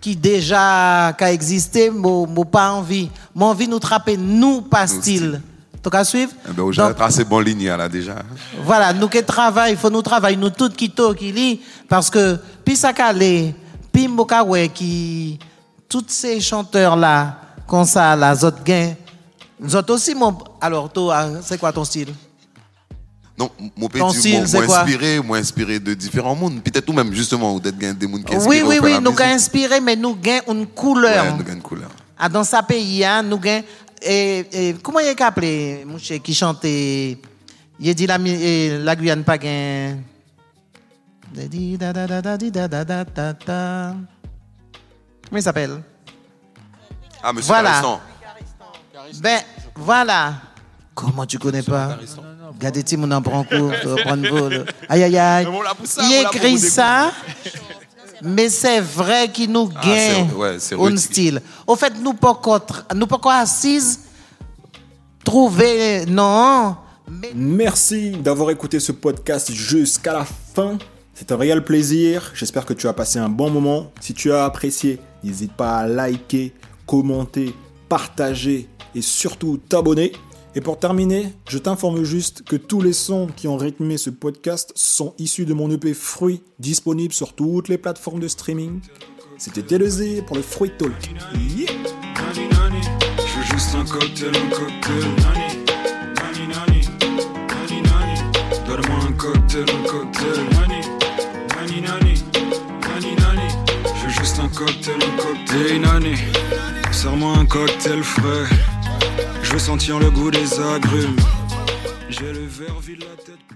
qui déjà qui a existé, moi pas envie. Moi envie nous trapper, nous, pas style. Tu as suivre? Eh ben, j'ai tracé bonne ligne là déjà. Voilà, nous qui travaillons, il faut nous travailler, nous tous qui to, qui lit, parce que, puis ça calé, puis Mokawe qui, tous ces chanteurs-là, comme ça, là, autres nous autres aussi, mon, alors, toi, c'est quoi ton style? Non, mon petit, moi, inspiré, moi inspiré de différents mondes. Peut-être ou même justement, ou peut-être des gens qui inspirent Oui, oui, oui, nous avons inspiré, mais nous avons une couleur. Ouais, nous avons une couleur. Ah, dans sa pays, hein, nous avons. Et, comment il a appelé, monsieur, qui chantait? Il dit la, la Guyane pas gain. Comment il s'appelle? Ah, monsieur Voilà. Caristan. Ben, voilà. Comment tu connais pas? Regardez, si mon en prend cours, prendre vol. Aïe, aïe, aïe. Il écrit ça, mais c'est vrai qu'il nous Ah, gagne ouais, c'est un style. Au fait, nous pas contre- nous pas quoi trouver non. Mais Merci d'avoir écouté ce podcast jusqu'à la fin. C'est un réel plaisir. J'espère que tu as passé un bon moment. Si tu as apprécié, n'hésite pas à liker, commenter, partager et surtout t'abonner. Et pour terminer, je t'informe juste que tous les sons qui ont rythmé ce podcast sont issus de mon EP Fruit, disponible sur toutes les plateformes de streaming. C'était TLZ pour le Fruit Talk. Yeah. Juste un cocktail, un cocktail. Nani, nani, nani, nani. Donne-moi un cocktail, un cocktail. Nani, nani, nani, nani, nani. Je veux juste un cocktail, un cocktail. Hey nani, sers-moi un cocktail frais. Je veux sentir le goût des agrumes. J'ai le verre vide, la tête.